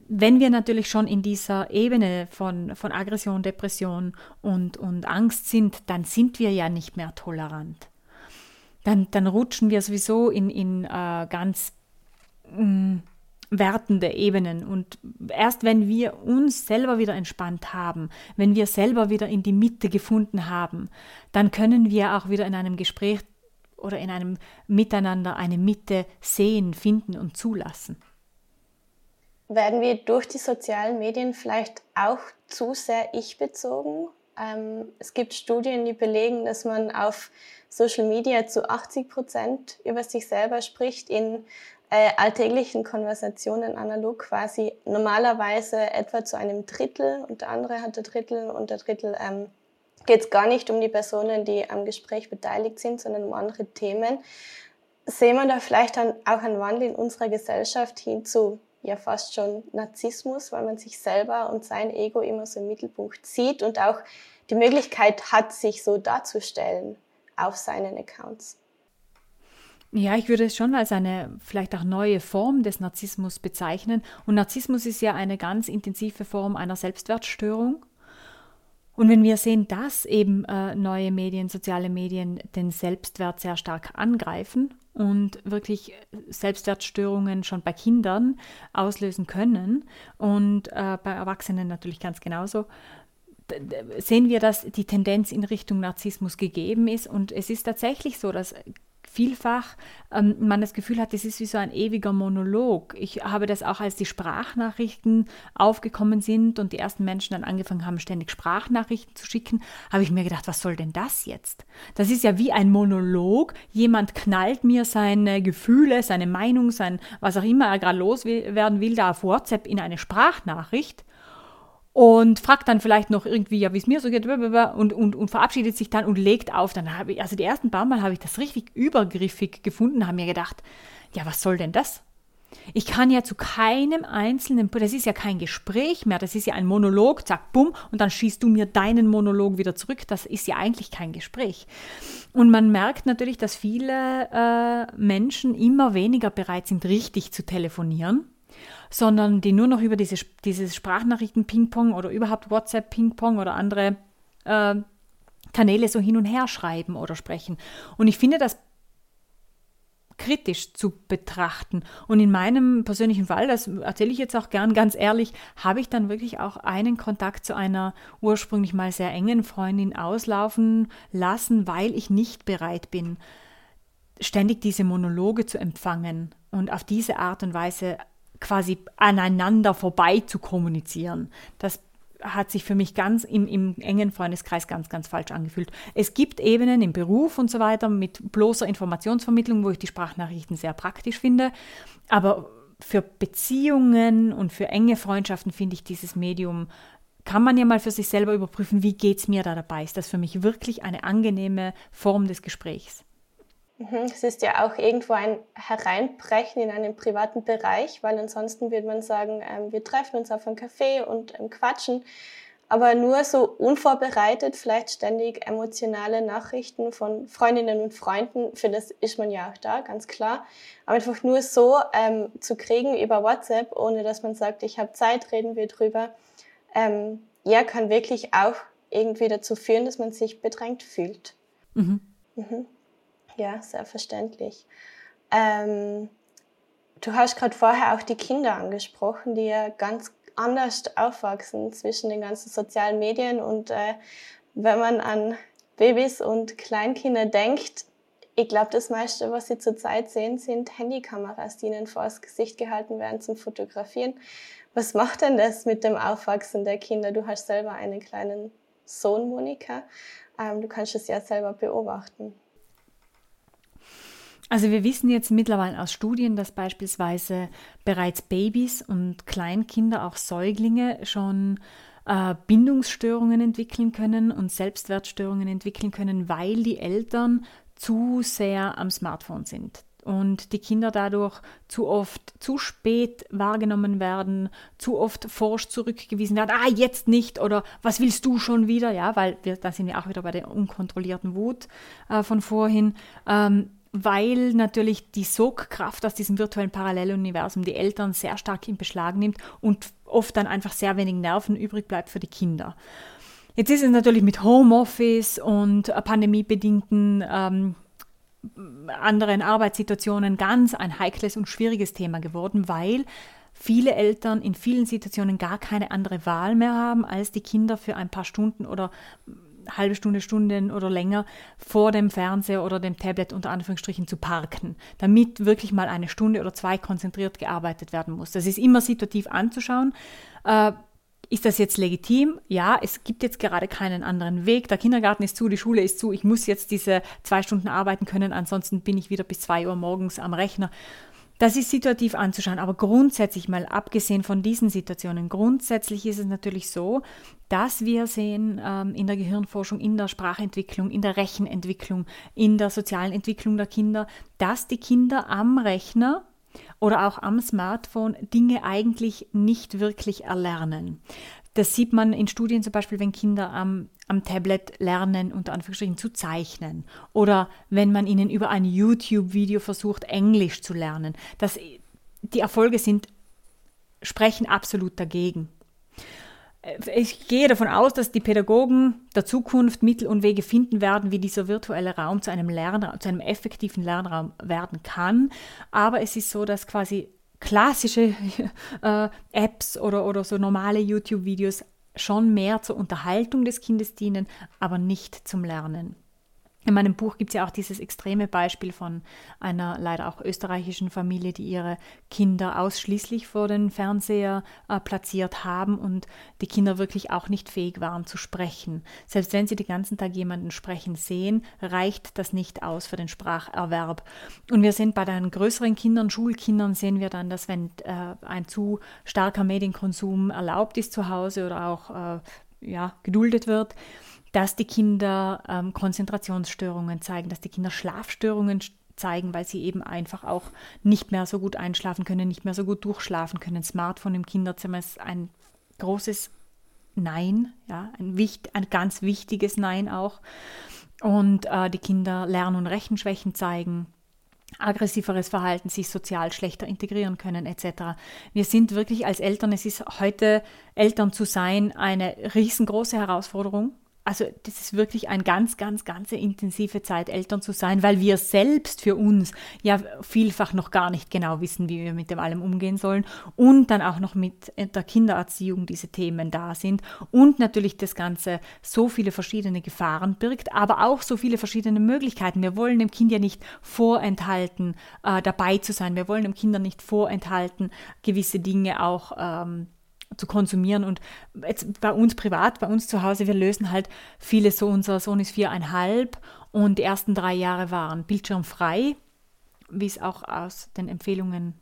Wenn wir natürlich schon in dieser Ebene von, von Aggression, Depression und, und Angst sind, dann sind wir ja nicht mehr tolerant. Dann, dann rutschen wir sowieso in, in äh, ganz mh, mm, wertende Ebenen. Und erst wenn wir uns selber wieder entspannt haben, wenn wir selber wieder in die Mitte gefunden haben, dann können wir auch wieder in einem Gespräch oder in einem Miteinander eine Mitte sehen, finden und zulassen. Werden wir durch die sozialen Medien vielleicht auch zu sehr ich-bezogen? Ähm, es gibt Studien, die belegen, dass man auf Social Media zu 80 Prozent über sich selber spricht in äh, alltäglichen Konversationen analog quasi normalerweise etwa zu einem Drittel und der andere hat der Drittel und der Drittel ähm, geht es gar nicht um die Personen, die am Gespräch beteiligt sind, sondern um andere Themen. Sehen wir da vielleicht dann auch einen Wandel in unserer Gesellschaft hin zu ja fast schon Narzissmus, weil man sich selber und sein Ego immer so im Mittelpunkt sieht und auch die Möglichkeit hat, sich so darzustellen auf seinen Accounts. Ja, ich würde es schon als eine vielleicht auch neue Form des Narzissmus bezeichnen. Und Narzissmus ist ja eine ganz intensive Form einer Selbstwertstörung. Und wenn wir sehen, dass eben äh, neue Medien, soziale Medien den Selbstwert sehr stark angreifen und wirklich Selbstwertstörungen schon bei Kindern auslösen können und äh, bei Erwachsenen natürlich ganz genauso, sehen wir, dass die Tendenz in Richtung Narzissmus gegeben ist. Und es ist tatsächlich so, dass vielfach ähm, man das Gefühl hat, das ist wie so ein ewiger Monolog. Ich habe das auch, als die Sprachnachrichten aufgekommen sind und die ersten Menschen dann angefangen haben, ständig Sprachnachrichten zu schicken, habe ich mir gedacht, was soll denn das jetzt? Das ist ja wie ein Monolog. Jemand knallt mir seine Gefühle, seine Meinung, sein, was auch immer er gerade loswerden will, da auf WhatsApp in eine Sprachnachricht und fragt dann vielleicht noch irgendwie, ja, wie es mir so geht, und, und, und verabschiedet sich dann und legt auf. Dann habe ich, also die ersten paar Mal habe ich das richtig übergriffig gefunden, habe mir gedacht, ja, was soll denn das? Ich kann ja zu keinem einzelnen, das ist ja kein Gespräch mehr, das ist ja ein Monolog, zack, bumm, und dann schießt du mir deinen Monolog wieder zurück. Das ist ja eigentlich kein Gespräch. Und man merkt natürlich, dass viele äh, Menschen immer weniger bereit sind, richtig zu telefonieren sondern die nur noch über diese, dieses Sprachnachrichten-Ping-Pong oder überhaupt WhatsApp-Ping-Pong oder andere äh, Kanäle so hin und her schreiben oder sprechen. Und ich finde das kritisch zu betrachten. Und in meinem persönlichen Fall, das erzähle ich jetzt auch gern ganz ehrlich, habe ich dann wirklich auch einen Kontakt zu einer ursprünglich mal sehr engen Freundin auslaufen lassen, weil ich nicht bereit bin, ständig diese Monologe zu empfangen und auf diese Art und Weise quasi aneinander vorbei zu kommunizieren. Das hat sich für mich ganz im, im, engen Freundeskreis ganz, ganz falsch angefühlt. Es gibt Ebenen im Beruf und so weiter mit bloßer Informationsvermittlung, wo ich die Sprachnachrichten sehr praktisch finde. Aber für Beziehungen und für enge Freundschaften finde ich dieses Medium, kann man ja mal für sich selber überprüfen, wie geht es mir da dabei? Ist das für mich wirklich eine angenehme Form des Gesprächs? Mhm, es ist ja auch irgendwo ein Hereinbrechen in einen privaten Bereich, weil ansonsten würde man sagen, ähm, wir treffen uns auf einem Café und ähm, quatschen. Aber nur so unvorbereitet, vielleicht ständig emotionale Nachrichten von Freundinnen und Freunden, für das ist man ja auch da, ganz klar. Aber einfach nur so ähm, zu kriegen über WhatsApp, ohne dass man sagt, ich habe Zeit, reden wir drüber, ähm, ja, kann wirklich auch irgendwie dazu führen, dass man sich bedrängt fühlt. Mhm. Mhm. Ja, selbstverständlich. Ähm, du hast gerade vorher auch die Kinder angesprochen, die ja ganz anders aufwachsen zwischen den ganzen sozialen Medien. Und äh, wenn man an Babys und Kleinkinder denkt, ich glaube, das meiste, was sie zurzeit sehen, sind Handykameras, die ihnen vors Gesicht gehalten werden zum Fotografieren. Was macht denn das mit dem Aufwachsen der Kinder? Du hast selber einen kleinen Sohn, Monika. Ähm, du kannst es ja selber beobachten. Also wir wissen jetzt mittlerweile aus Studien, dass beispielsweise bereits Babys und Kleinkinder, auch Säuglinge, schon äh, Bindungsstörungen entwickeln können und Selbstwertstörungen entwickeln können, weil die Eltern zu sehr am Smartphone sind und die Kinder dadurch zu oft zu spät wahrgenommen werden, zu oft forsch zurückgewiesen werden, ah, jetzt nicht oder was willst du schon wieder, ja, weil wir, da sind wir auch wieder bei der unkontrollierten Wut äh, von vorhin. Ähm, weil natürlich die Sogkraft aus diesem virtuellen Paralleluniversum die Eltern sehr stark in Beschlag nimmt und oft dann einfach sehr wenig Nerven übrig bleibt für die Kinder. Jetzt ist es natürlich mit Homeoffice und pandemiebedingten ähm, anderen Arbeitssituationen ganz ein heikles und schwieriges Thema geworden, weil viele Eltern in vielen Situationen gar keine andere Wahl mehr haben, als die Kinder für ein paar Stunden oder halbe Stunde, Stunden oder länger vor dem Fernseher oder dem Tablet unter Anführungsstrichen zu parken, damit wirklich mal eine Stunde oder zwei konzentriert gearbeitet werden muss. Das ist immer situativ anzuschauen. Äh, ist das jetzt legitim? Ja, es gibt jetzt gerade keinen anderen Weg. Der Kindergarten ist zu, die Schule ist zu. Ich muss jetzt diese zwei Stunden arbeiten können, ansonsten bin ich wieder bis zwei Uhr morgens am Rechner. Das ist situativ anzuschauen, aber grundsätzlich mal abgesehen von diesen Situationen, grundsätzlich ist es natürlich so, dass wir sehen ähm, in der Gehirnforschung, in der Sprachentwicklung, in der Rechenentwicklung, in der sozialen Entwicklung der Kinder, dass die Kinder am Rechner oder auch am Smartphone Dinge eigentlich nicht wirklich erlernen. Das sieht man in Studien zum Beispiel, wenn Kinder am, am Tablet lernen, unter Anführungsstrichen zu zeichnen. Oder wenn man ihnen über ein YouTube-Video versucht, Englisch zu lernen. Das, die Erfolge sind, sprechen absolut dagegen. Ich gehe davon aus, dass die Pädagogen der Zukunft Mittel und Wege finden werden, wie dieser virtuelle Raum zu einem Lernraum, zu einem effektiven Lernraum werden kann. Aber es ist so, dass quasi klassische äh, Apps oder, oder so normale YouTube-Videos schon mehr zur Unterhaltung des Kindes dienen, aber nicht zum Lernen. In meinem Buch gibt es ja auch dieses extreme Beispiel von einer leider auch österreichischen Familie, die ihre Kinder ausschließlich vor den Fernseher äh, platziert haben und die Kinder wirklich auch nicht fähig waren zu sprechen. Selbst wenn sie den ganzen Tag jemanden sprechen sehen, reicht das nicht aus für den Spracherwerb. Und wir sind bei den größeren Kindern, Schulkindern, sehen wir dann, dass wenn äh, ein zu starker Medienkonsum erlaubt ist zu Hause oder auch äh, ja, geduldet wird, dass die Kinder ähm, Konzentrationsstörungen zeigen, dass die Kinder Schlafstörungen zeigen, weil sie eben einfach auch nicht mehr so gut einschlafen können, nicht mehr so gut durchschlafen können. Smartphone im Kinderzimmer ist ein großes Nein, ja, ein, wichtig, ein ganz wichtiges Nein auch. Und äh, die Kinder Lern- und Rechenschwächen zeigen, aggressiveres Verhalten, sich sozial schlechter integrieren können etc. Wir sind wirklich als Eltern, es ist heute Eltern zu sein eine riesengroße Herausforderung also das ist wirklich eine ganz, ganz, ganz intensive Zeit, Eltern zu sein, weil wir selbst für uns ja vielfach noch gar nicht genau wissen, wie wir mit dem allem umgehen sollen und dann auch noch mit der Kindererziehung diese Themen da sind und natürlich das Ganze so viele verschiedene Gefahren birgt, aber auch so viele verschiedene Möglichkeiten. Wir wollen dem Kind ja nicht vorenthalten, äh, dabei zu sein. Wir wollen dem Kind nicht vorenthalten, gewisse Dinge auch ähm, zu konsumieren. Und jetzt bei uns privat, bei uns zu Hause, wir lösen halt viele so. Unser Sohn ist viereinhalb und die ersten drei Jahre waren bildschirmfrei, wie es auch aus den Empfehlungen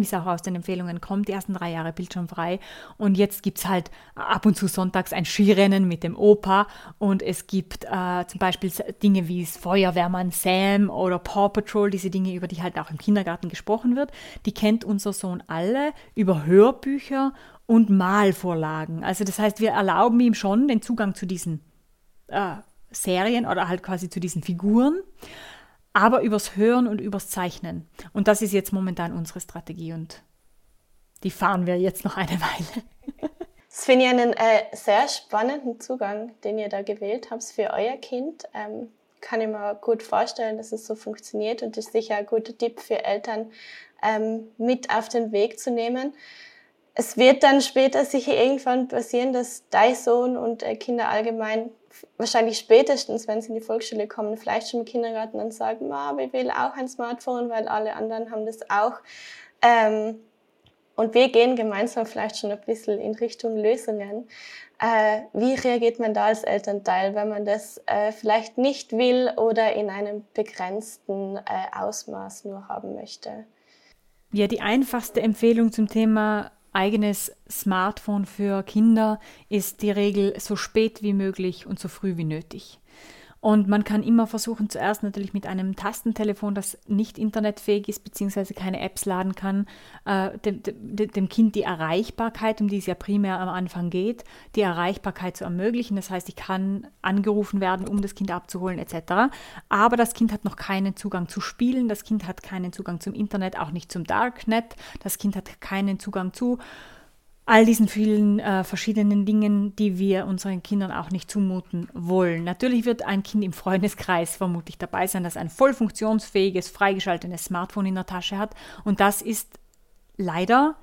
wie es auch aus den Empfehlungen kommt, die ersten drei Jahre bildschirmfrei. Und jetzt gibt es halt ab und zu sonntags ein Skirennen mit dem Opa und es gibt äh, zum Beispiel Dinge wie Feuerwehrmann Sam oder Paw Patrol, diese Dinge, über die halt auch im Kindergarten gesprochen wird. Die kennt unser Sohn alle über Hörbücher und Malvorlagen. Also das heißt, wir erlauben ihm schon den Zugang zu diesen äh, Serien oder halt quasi zu diesen Figuren, aber übers Hören und übers Zeichnen. Und das ist jetzt momentan unsere Strategie und die fahren wir jetzt noch eine Weile. Das finde ich einen äh, sehr spannenden Zugang, den ihr da gewählt habt für euer Kind. Ähm, kann ich mir gut vorstellen, dass es so funktioniert und das ist sicher ein guter Tipp für Eltern, ähm, mit auf den Weg zu nehmen es wird dann später sicher irgendwann passieren, dass dein Sohn und äh, Kinder allgemein wahrscheinlich spätestens, wenn sie in die Volksschule kommen, vielleicht schon im Kindergarten dann sagen, Ma, ich will auch ein Smartphone, weil alle anderen haben das auch. Ähm, und wir gehen gemeinsam vielleicht schon ein bisschen in Richtung Lösungen. Äh, wie reagiert man da als Elternteil, wenn man das äh, vielleicht nicht will oder in einem begrenzten äh, Ausmaß nur haben möchte? Ja, die einfachste Empfehlung zum Thema eigenes Smartphone für Kinder ist die Regel so spät wie möglich und so früh wie nötig. Und man kann immer versuchen, zuerst natürlich mit einem Tastentelefon, das nicht internetfähig ist, beziehungsweise keine Apps laden kann, äh, dem, dem, dem, Kind die Erreichbarkeit, um die es ja primär am Anfang geht, die Erreichbarkeit zu ermöglichen. Das heißt, ich kann angerufen werden, um das Kind abzuholen, etc. Aber das Kind hat noch keinen Zugang zu Spielen, das Kind hat keinen Zugang zum Internet, auch nicht zum Darknet, das Kind hat keinen Zugang zu all diesen vielen äh, verschiedenen Dingen, die wir unseren Kindern auch nicht zumuten wollen. Natürlich wird ein Kind im Freundeskreis vermutlich dabei sein, das ein voll funktionsfähiges, freigeschaltetes Smartphone in der Tasche hat. Und das ist leider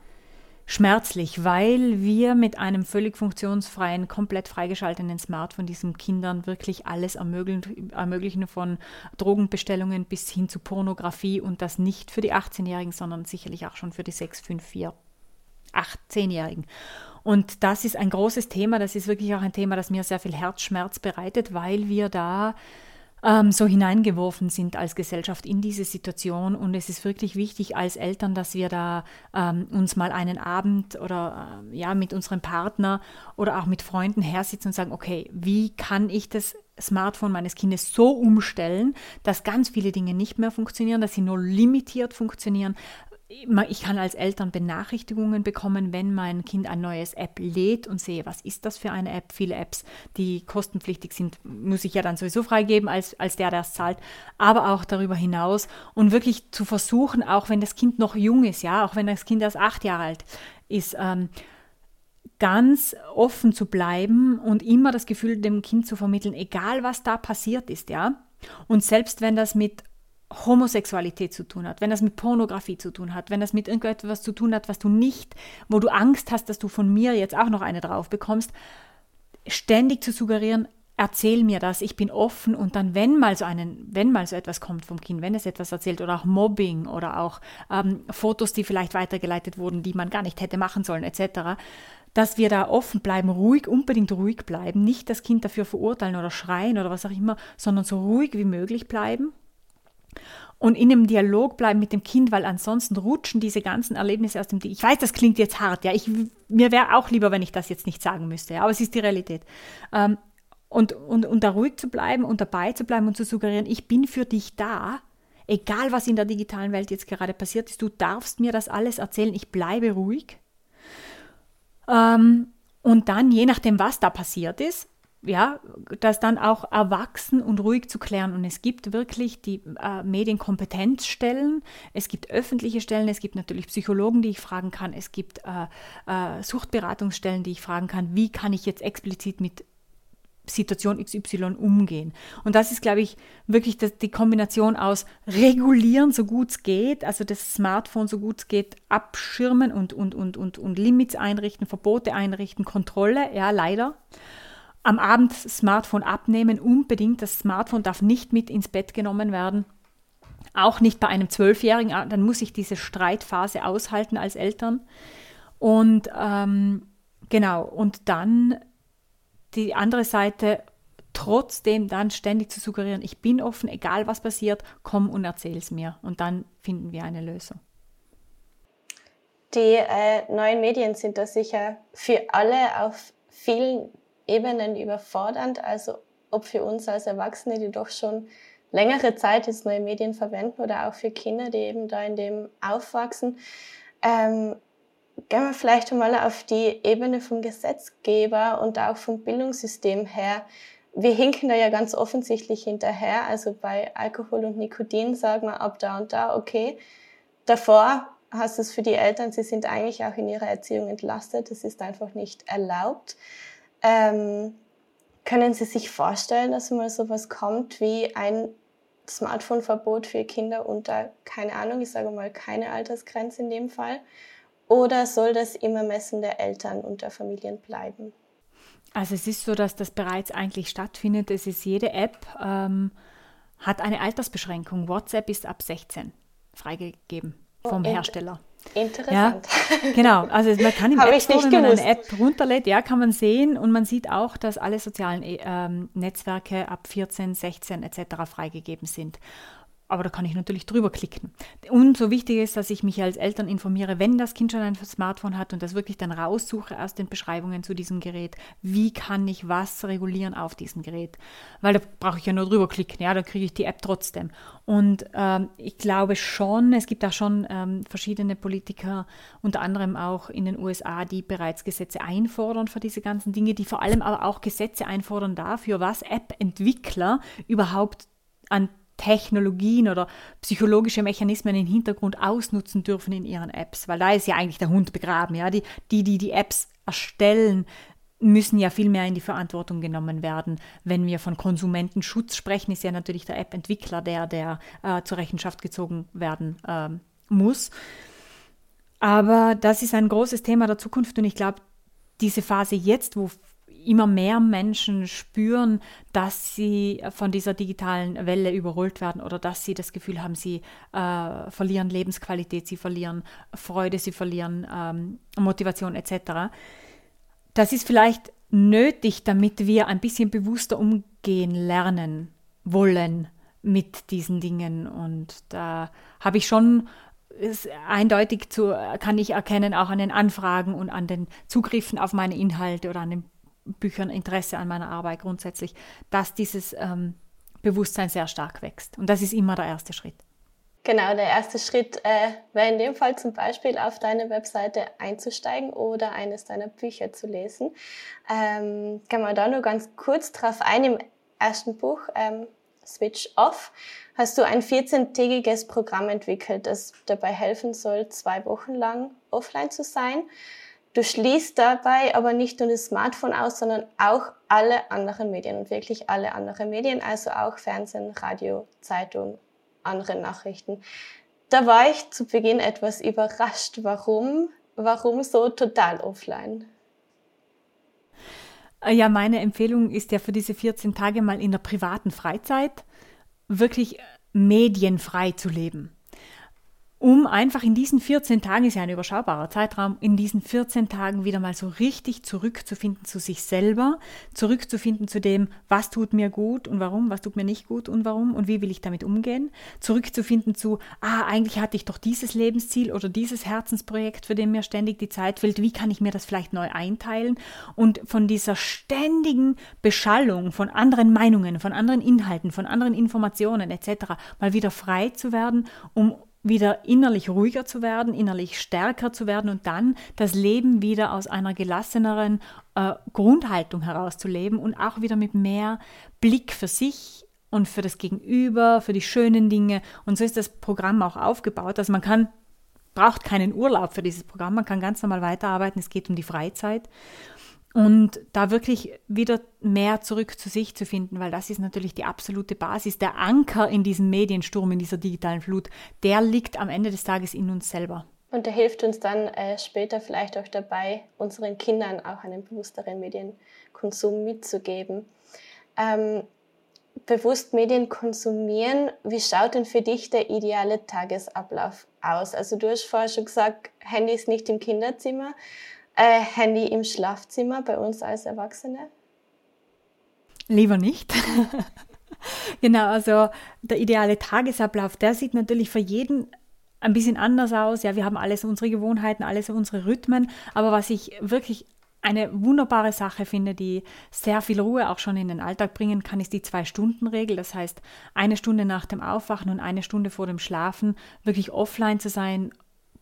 schmerzlich, weil wir mit einem völlig funktionsfreien, komplett freigeschalteten Smartphone diesen Kindern wirklich alles ermöglichen, ermöglichen von Drogenbestellungen bis hin zu Pornografie und das nicht für die 18-Jährigen, sondern sicherlich auch schon für die 6, 5, 4 8, 10-Jährigen. Und das ist ein großes Thema. Das ist wirklich auch ein Thema, das mir sehr viel Herzschmerz bereitet, weil wir da ähm, so hineingeworfen sind als Gesellschaft in diese Situation. Und es ist wirklich wichtig als Eltern, dass wir da ähm, uns mal einen Abend oder äh, ja mit unserem Partner oder auch mit Freunden hersitzen und sagen, okay, wie kann ich das Smartphone meines Kindes so umstellen, dass ganz viele Dinge nicht mehr funktionieren, dass sie nur limitiert funktionieren, ich kann als Eltern Benachrichtigungen bekommen, wenn mein Kind ein neues App lädt und sehe, was ist das für eine App. Viele Apps, die kostenpflichtig sind, muss ich ja dann sowieso freigeben als, als der, der es zahlt, aber auch darüber hinaus und wirklich zu versuchen, auch wenn das Kind noch jung ist, ja, auch wenn das Kind erst acht Jahre alt ist, ähm, ganz offen zu bleiben und immer das Gefühl dem Kind zu vermitteln, egal was da passiert ist, ja. Und selbst wenn das mit Homosexualität zu tun hat, wenn das mit Pornografie zu tun hat, wenn das mit irgendetwas zu tun hat, was du nicht, wo du Angst hast, dass du von mir jetzt auch noch eine drauf bekommst, ständig zu suggerieren, erzähl mir das, ich bin offen und dann, wenn mal so einen, wenn mal so etwas kommt vom Kind, wenn es etwas erzählt oder auch Mobbing oder auch ähm, Fotos, die vielleicht weitergeleitet wurden, die man gar nicht hätte machen sollen, etc., dass wir da offen bleiben, ruhig, unbedingt ruhig bleiben, nicht das Kind dafür verurteilen oder schreien oder was auch immer, sondern so ruhig wie möglich bleiben und in einem Dialog bleiben mit dem Kind, weil ansonsten rutschen diese ganzen Erlebnisse aus dem Ich weiß, das klingt jetzt hart, ja. Ich, mir wäre auch lieber, wenn ich das jetzt nicht sagen müsste, ja, aber es ist die Realität. Ähm, und, und, und da ruhig zu bleiben und dabei zu bleiben und zu suggerieren, ich bin für dich da, egal was in der digitalen Welt jetzt gerade passiert ist, du darfst mir das alles erzählen, ich bleibe ruhig. Ähm, und dann, je nachdem, was da passiert ist, ja, das dann auch erwachsen und ruhig zu klären. Und es gibt wirklich die äh, Medienkompetenzstellen, es gibt öffentliche Stellen, es gibt natürlich Psychologen, die ich fragen kann, es gibt äh, äh, Suchtberatungsstellen, die ich fragen kann, wie kann ich jetzt explizit mit Situation XY umgehen. Und das ist, glaube ich, wirklich das, die Kombination aus regulieren, so gut es geht, also das Smartphone so gut es geht, abschirmen und, und, und, und, und Limits einrichten, Verbote einrichten, Kontrolle, ja, leider am Abend Smartphone abnehmen, unbedingt. Das Smartphone darf nicht mit ins Bett genommen werden. Auch nicht bei einem Zwölfjährigen. Ah, dann muss ich diese Streitphase aushalten als Eltern. Und ähm, genau, und dann die andere Seite, trotzdem dann ständig zu suggerieren, ich bin offen, egal was passiert, komm und erzähl es mir. Und dann finden wir eine Lösung. Die äh, neuen Medien sind da sicher für alle auf vielen Ebenen überfordernd. Also ob für uns als Erwachsene, die doch schon längere Zeit jetzt neue Medien verwenden oder auch für Kinder, die eben da in dem aufwachsen. Ähm, gehen wir vielleicht mal auf die Ebene vom Gesetzgeber und auch vom Bildungssystem her. Wir hinken da ja ganz offensichtlich hinterher. Also bei Alkohol und Nikotin sagen wir ab da und da, okay, davor hast es für die Eltern, sie sind eigentlich auch in ihrer Erziehung entlastet, das ist einfach nicht erlaubt. Ähm, können Sie sich vorstellen, dass mal sowas kommt wie ein Smartphone-Verbot für Kinder unter, keine Ahnung, ich sage mal keine Altersgrenze in dem Fall? Oder soll das im Ermessen der Eltern und der Familien bleiben? Also es ist so, dass das bereits eigentlich stattfindet. Es ist jede App ähm, hat eine Altersbeschränkung. WhatsApp ist ab 16 freigegeben vom oh, Hersteller. Interessant. Ja, genau, also man kann im App Store, wenn man eine App runterlädt, ja, kann man sehen und man sieht auch, dass alle sozialen äh, ähm, Netzwerke ab 14, 16 etc. freigegeben sind. Aber da kann ich natürlich drüber klicken. Umso wichtiger ist, dass ich mich als Eltern informiere, wenn das Kind schon ein Smartphone hat und das wirklich dann raussuche aus den Beschreibungen zu diesem Gerät. Wie kann ich was regulieren auf diesem Gerät? Weil da brauche ich ja nur drüber klicken, ja, da kriege ich die App trotzdem. Und ähm, ich glaube schon, es gibt auch schon ähm, verschiedene Politiker, unter anderem auch in den USA, die bereits Gesetze einfordern für diese ganzen Dinge, die vor allem aber auch Gesetze einfordern dafür, was App-Entwickler überhaupt an Technologien oder psychologische Mechanismen im Hintergrund ausnutzen dürfen in ihren Apps, weil da ist ja eigentlich der Hund begraben. Ja? Die, die, die die Apps erstellen, müssen ja viel mehr in die Verantwortung genommen werden. Wenn wir von Konsumentenschutz sprechen, ist ja natürlich der App-Entwickler der, der äh, zur Rechenschaft gezogen werden äh, muss. Aber das ist ein großes Thema der Zukunft und ich glaube, diese Phase jetzt, wo immer mehr Menschen spüren, dass sie von dieser digitalen Welle überrollt werden oder dass sie das Gefühl haben, sie äh, verlieren Lebensqualität, sie verlieren Freude, sie verlieren ähm, Motivation etc. Das ist vielleicht nötig, damit wir ein bisschen bewusster umgehen lernen wollen mit diesen Dingen. Und da habe ich schon eindeutig zu, kann ich erkennen, auch an den Anfragen und an den Zugriffen auf meine Inhalte oder an den Büchern Interesse an meiner Arbeit grundsätzlich, dass dieses ähm, Bewusstsein sehr stark wächst. Und das ist immer der erste Schritt. Genau, der erste Schritt äh, wäre in dem Fall zum Beispiel auf deine Webseite einzusteigen oder eines deiner Bücher zu lesen. Ähm, kann man da nur ganz kurz drauf ein. Im ersten Buch, ähm, Switch Off, hast du ein 14-tägiges Programm entwickelt, das dabei helfen soll, zwei Wochen lang offline zu sein. Du schließt dabei aber nicht nur das Smartphone aus, sondern auch alle anderen Medien und wirklich alle anderen Medien, also auch Fernsehen, Radio, Zeitung, andere Nachrichten. Da war ich zu Beginn etwas überrascht. Warum? Warum so total offline? Äh, ja, meine Empfehlung ist ja für diese 14 Tage mal in der privaten Freizeit wirklich medienfrei zu leben um einfach in diesen 14 Tagen, ist ja ein überschaubarer Zeitraum, in diesen 14 Tagen wieder mal so richtig zurückzufinden zu sich selber, zurückzufinden zu dem, was tut mir gut und warum, was tut mir nicht gut und warum und wie will ich damit umgehen, zurückzufinden zu, ah, eigentlich hatte ich doch dieses Lebensziel oder dieses Herzensprojekt, für den mir ständig die Zeit fehlt, wie kann ich mir das vielleicht neu einteilen und von dieser ständigen Beschallung von anderen Meinungen, von anderen Inhalten, von anderen Informationen etc. mal wieder frei zu werden, um wieder innerlich ruhiger zu werden, innerlich stärker zu werden und dann das Leben wieder aus einer gelasseneren äh, Grundhaltung herauszuleben und auch wieder mit mehr Blick für sich und für das Gegenüber, für die schönen Dinge. Und so ist das Programm auch aufgebaut. Also man kann, braucht keinen Urlaub für dieses Programm, man kann ganz normal weiterarbeiten. Es geht um die Freizeit. Und da wirklich wieder mehr zurück zu sich zu finden, weil das ist natürlich die absolute Basis. Der Anker in diesem Mediensturm, in dieser digitalen Flut, der liegt am Ende des Tages in uns selber. Und der hilft uns dann äh, später vielleicht auch dabei, unseren Kindern auch einen bewussteren Medienkonsum mitzugeben. Ähm, bewusst Medien konsumieren, wie schaut denn für dich der ideale Tagesablauf aus? Also du hast vorher schon gesagt, Handy ist nicht im Kinderzimmer. Äh, Handy im Schlafzimmer bei uns als Erwachsene? Lieber nicht. genau, also der ideale Tagesablauf, der sieht natürlich für jeden ein bisschen anders aus. Ja, wir haben alles unsere Gewohnheiten, alles unsere Rhythmen. Aber was ich wirklich eine wunderbare Sache finde, die sehr viel Ruhe auch schon in den Alltag bringen kann, ist die Zwei-Stunden-Regel. Das heißt, eine Stunde nach dem Aufwachen und eine Stunde vor dem Schlafen wirklich offline zu sein,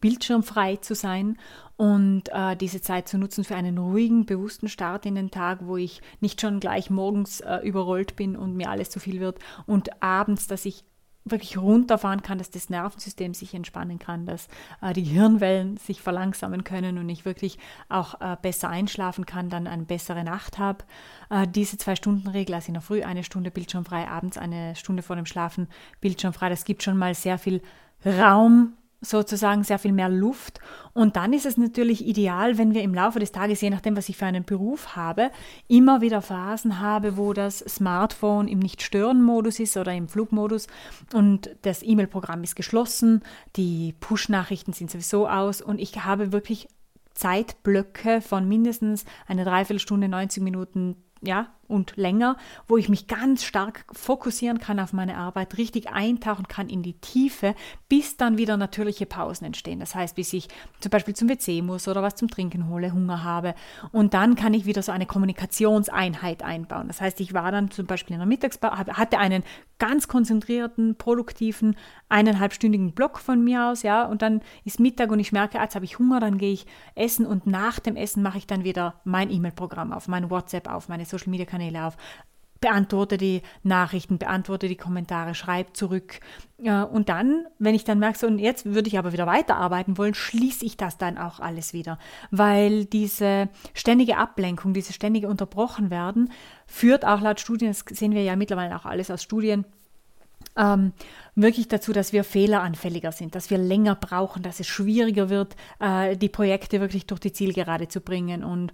bildschirmfrei zu sein und äh, diese Zeit zu nutzen für einen ruhigen, bewussten Start in den Tag, wo ich nicht schon gleich morgens äh, überrollt bin und mir alles zu viel wird und abends, dass ich wirklich runterfahren kann, dass das Nervensystem sich entspannen kann, dass äh, die Hirnwellen sich verlangsamen können und ich wirklich auch äh, besser einschlafen kann, dann eine bessere Nacht habe. Äh, diese Zwei-Stunden-Regel, also in der Früh eine Stunde bildschirmfrei, abends eine Stunde vor dem Schlafen bildschirmfrei, das gibt schon mal sehr viel Raum sozusagen sehr viel mehr Luft. Und dann ist es natürlich ideal, wenn wir im Laufe des Tages, je nachdem, was ich für einen Beruf habe, immer wieder Phasen habe, wo das Smartphone im Nicht-Stören-Modus ist oder im Flugmodus und das E-Mail-Programm ist geschlossen, die Push-Nachrichten sind sowieso aus und ich habe wirklich Zeitblöcke von mindestens eine Dreiviertelstunde, 90 Minuten ja, und länger, wo ich mich ganz stark fokussieren kann auf meine Arbeit, richtig eintauchen kann in die Tiefe, bis dann wieder natürliche Pausen entstehen. Das heißt, bis ich zum Beispiel zum WC muss oder was zum Trinken hole, Hunger habe. Und dann kann ich wieder so eine Kommunikationseinheit einbauen. Das heißt, ich war dann zum Beispiel in der Mittagspause, hatte einen ganz konzentrierten, produktiven, eineinhalbstündigen Block von mir aus, ja, und dann ist Mittag und ich merke, jetzt habe ich Hunger, dann gehe ich essen und nach dem Essen mache ich dann wieder mein E-Mail-Programm auf, mein WhatsApp auf, meine Social Media Kanäle auf, beantworte die Nachrichten, beantworte die Kommentare, schreibe zurück. Und dann, wenn ich dann merke, so, und jetzt würde ich aber wieder weiterarbeiten wollen, schließe ich das dann auch alles wieder. Weil diese ständige Ablenkung, diese ständige Unterbrochenwerden, führt auch laut Studien, das sehen wir ja mittlerweile auch alles aus Studien, ähm, wirklich dazu, dass wir fehleranfälliger sind, dass wir länger brauchen, dass es schwieriger wird, äh, die Projekte wirklich durch die Zielgerade zu bringen. Und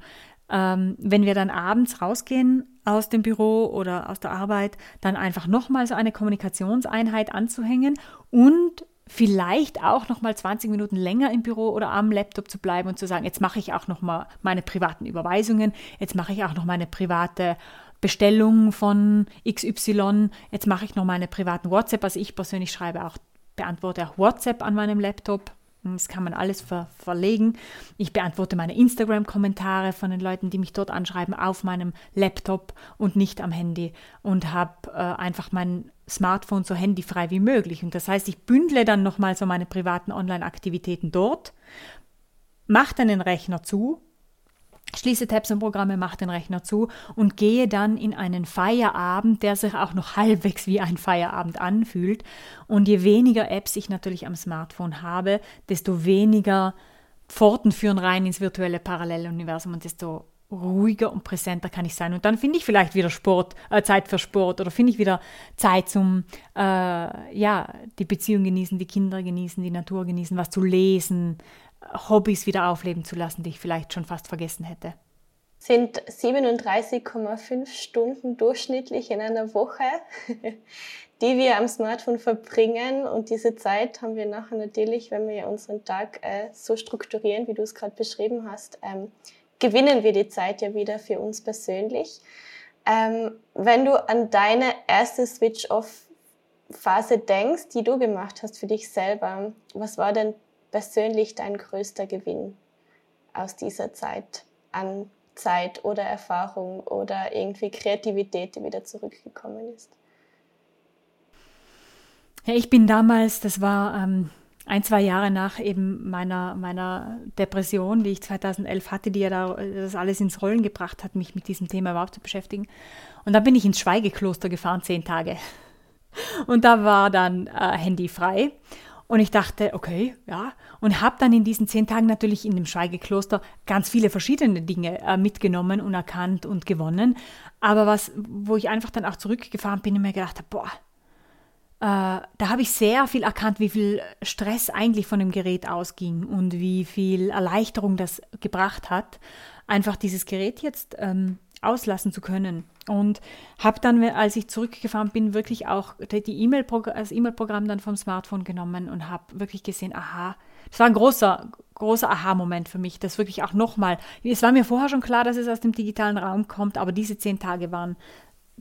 ähm, wenn wir dann abends rausgehen aus dem Büro oder aus der Arbeit, dann einfach nochmal so eine Kommunikationseinheit anzuhängen und vielleicht auch noch mal 20 Minuten länger im Büro oder am Laptop zu bleiben und zu sagen, jetzt mache ich auch noch mal meine privaten Überweisungen, jetzt mache ich auch noch meine private Bestellung von XY, jetzt mache ich noch meine privaten WhatsApp, also ich persönlich schreibe auch, beantworte auch WhatsApp an meinem Laptop. Das kann man alles ver verlegen. Ich beantworte meine Instagram-Kommentare von den Leuten, die mich dort anschreiben, auf meinem Laptop und nicht am Handy und habe äh, einfach mein Smartphone so handyfrei wie möglich. Und das heißt, ich bündle dann nochmal so meine privaten Online-Aktivitäten dort, mache dann den Rechner zu, schließe Tabs und Programme, mache den Rechner zu und gehe dann in einen Feierabend, der sich auch noch halbwegs wie ein Feierabend anfühlt. Und je weniger Apps ich natürlich am Smartphone habe, desto weniger Pforten führen rein ins virtuelle Paralleluniversum und desto ruhiger und präsenter kann ich sein. Und dann finde ich vielleicht wieder Sport, äh, Zeit für Sport oder finde ich wieder Zeit zum, äh, ja, die Beziehung genießen, die Kinder genießen, die Natur genießen, was zu lesen, Hobbys wieder aufleben zu lassen, die ich vielleicht schon fast vergessen hätte. Sind 37,5 Stunden durchschnittlich in einer Woche, die wir am Smartphone verbringen. Und diese Zeit haben wir nachher natürlich, wenn wir unseren Tag äh, so strukturieren, wie du es gerade beschrieben hast, ähm, gewinnen wir die Zeit ja wieder für uns persönlich. Ähm, wenn du an deine erste Switch-Off-Phase denkst, die du gemacht hast für dich selber, was war denn persönlich dein größter Gewinn aus dieser Zeit an Zeit oder Erfahrung oder irgendwie Kreativität, die wieder zurückgekommen ist? Ja, ich bin damals, das war ähm, ein, zwei Jahre nach eben meiner, meiner Depression, die ich 2011 hatte, die ja da, das alles ins Rollen gebracht hat, mich mit diesem Thema überhaupt zu beschäftigen. Und dann bin ich ins Schweigekloster gefahren, zehn Tage. Und da war dann äh, Handy frei. Und ich dachte, okay, ja. Und habe dann in diesen zehn Tagen natürlich in dem Schweigekloster ganz viele verschiedene Dinge äh, mitgenommen und erkannt und gewonnen. Aber was, wo ich einfach dann auch zurückgefahren bin und mir gedacht habe, boah, äh, da habe ich sehr viel erkannt, wie viel Stress eigentlich von dem Gerät ausging und wie viel Erleichterung das gebracht hat, einfach dieses Gerät jetzt ähm, auslassen zu können. Und habe dann, als ich zurückgefahren bin, wirklich auch die E-Mail das E-Mail-Programm dann vom Smartphone genommen und habe wirklich gesehen, aha, das war ein großer, großer Aha-Moment für mich, das wirklich auch nochmal, es war mir vorher schon klar, dass es aus dem digitalen Raum kommt, aber diese zehn Tage waren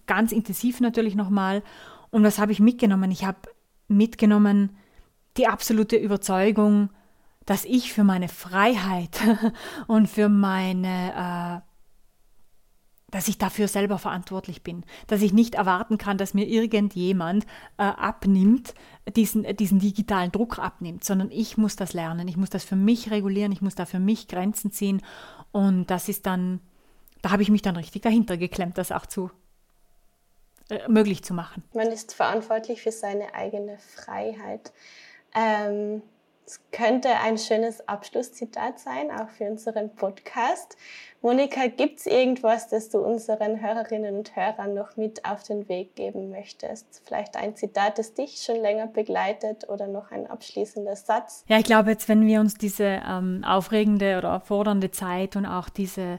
ganz intensiv natürlich nochmal und was habe ich mitgenommen? Ich habe mitgenommen die absolute Überzeugung, dass ich für meine Freiheit und für meine, äh, dass ich dafür selber verantwortlich bin, dass ich nicht erwarten kann, dass mir irgendjemand äh, abnimmt, diesen, diesen digitalen Druck abnimmt, sondern ich muss das lernen, ich muss das für mich regulieren, ich muss da für mich Grenzen ziehen und das ist dann, da habe ich mich dann richtig dahinter geklemmt, das auch zu, äh, möglich zu machen. Man ist verantwortlich für seine eigene Freiheit. Ähm, es könnte ein schönes Abschlusszitat sein, auch für unseren Podcast. Monika, gibt es irgendwas, das du unseren Hörerinnen und Hörern noch mit auf den Weg geben möchtest? Vielleicht ein Zitat, das dich schon länger begleitet oder noch ein abschließender Satz? Ja, ich glaube jetzt, wenn wir uns diese ähm, aufregende oder fordernde Zeit und auch diese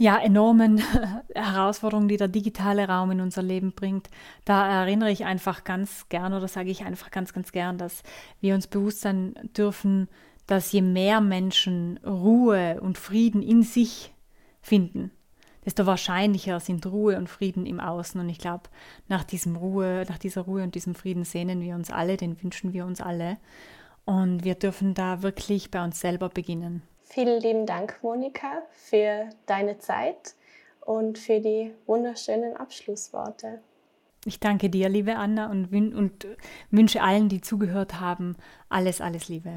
ja, enormen Herausforderungen, die der digitale Raum in unser Leben bringt, da erinnere ich einfach ganz gern oder sage ich einfach ganz, ganz gern, dass wir uns bewusst sein dürfen, dass je mehr Menschen Ruhe und Frieden in sich finden, desto wahrscheinlicher sind Ruhe und Frieden im Außen. Und ich glaube, nach diesem Ruhe, nach dieser Ruhe und diesem Frieden sehnen wir uns alle, den wünschen wir uns alle. Und wir dürfen da wirklich bei uns selber beginnen. Vielen lieben Dank, Monika, für deine Zeit und für die wunderschönen Abschlussworte. Ich danke dir, liebe Anna, und, und wünsche allen, die zugehört haben, alles, alles Liebe.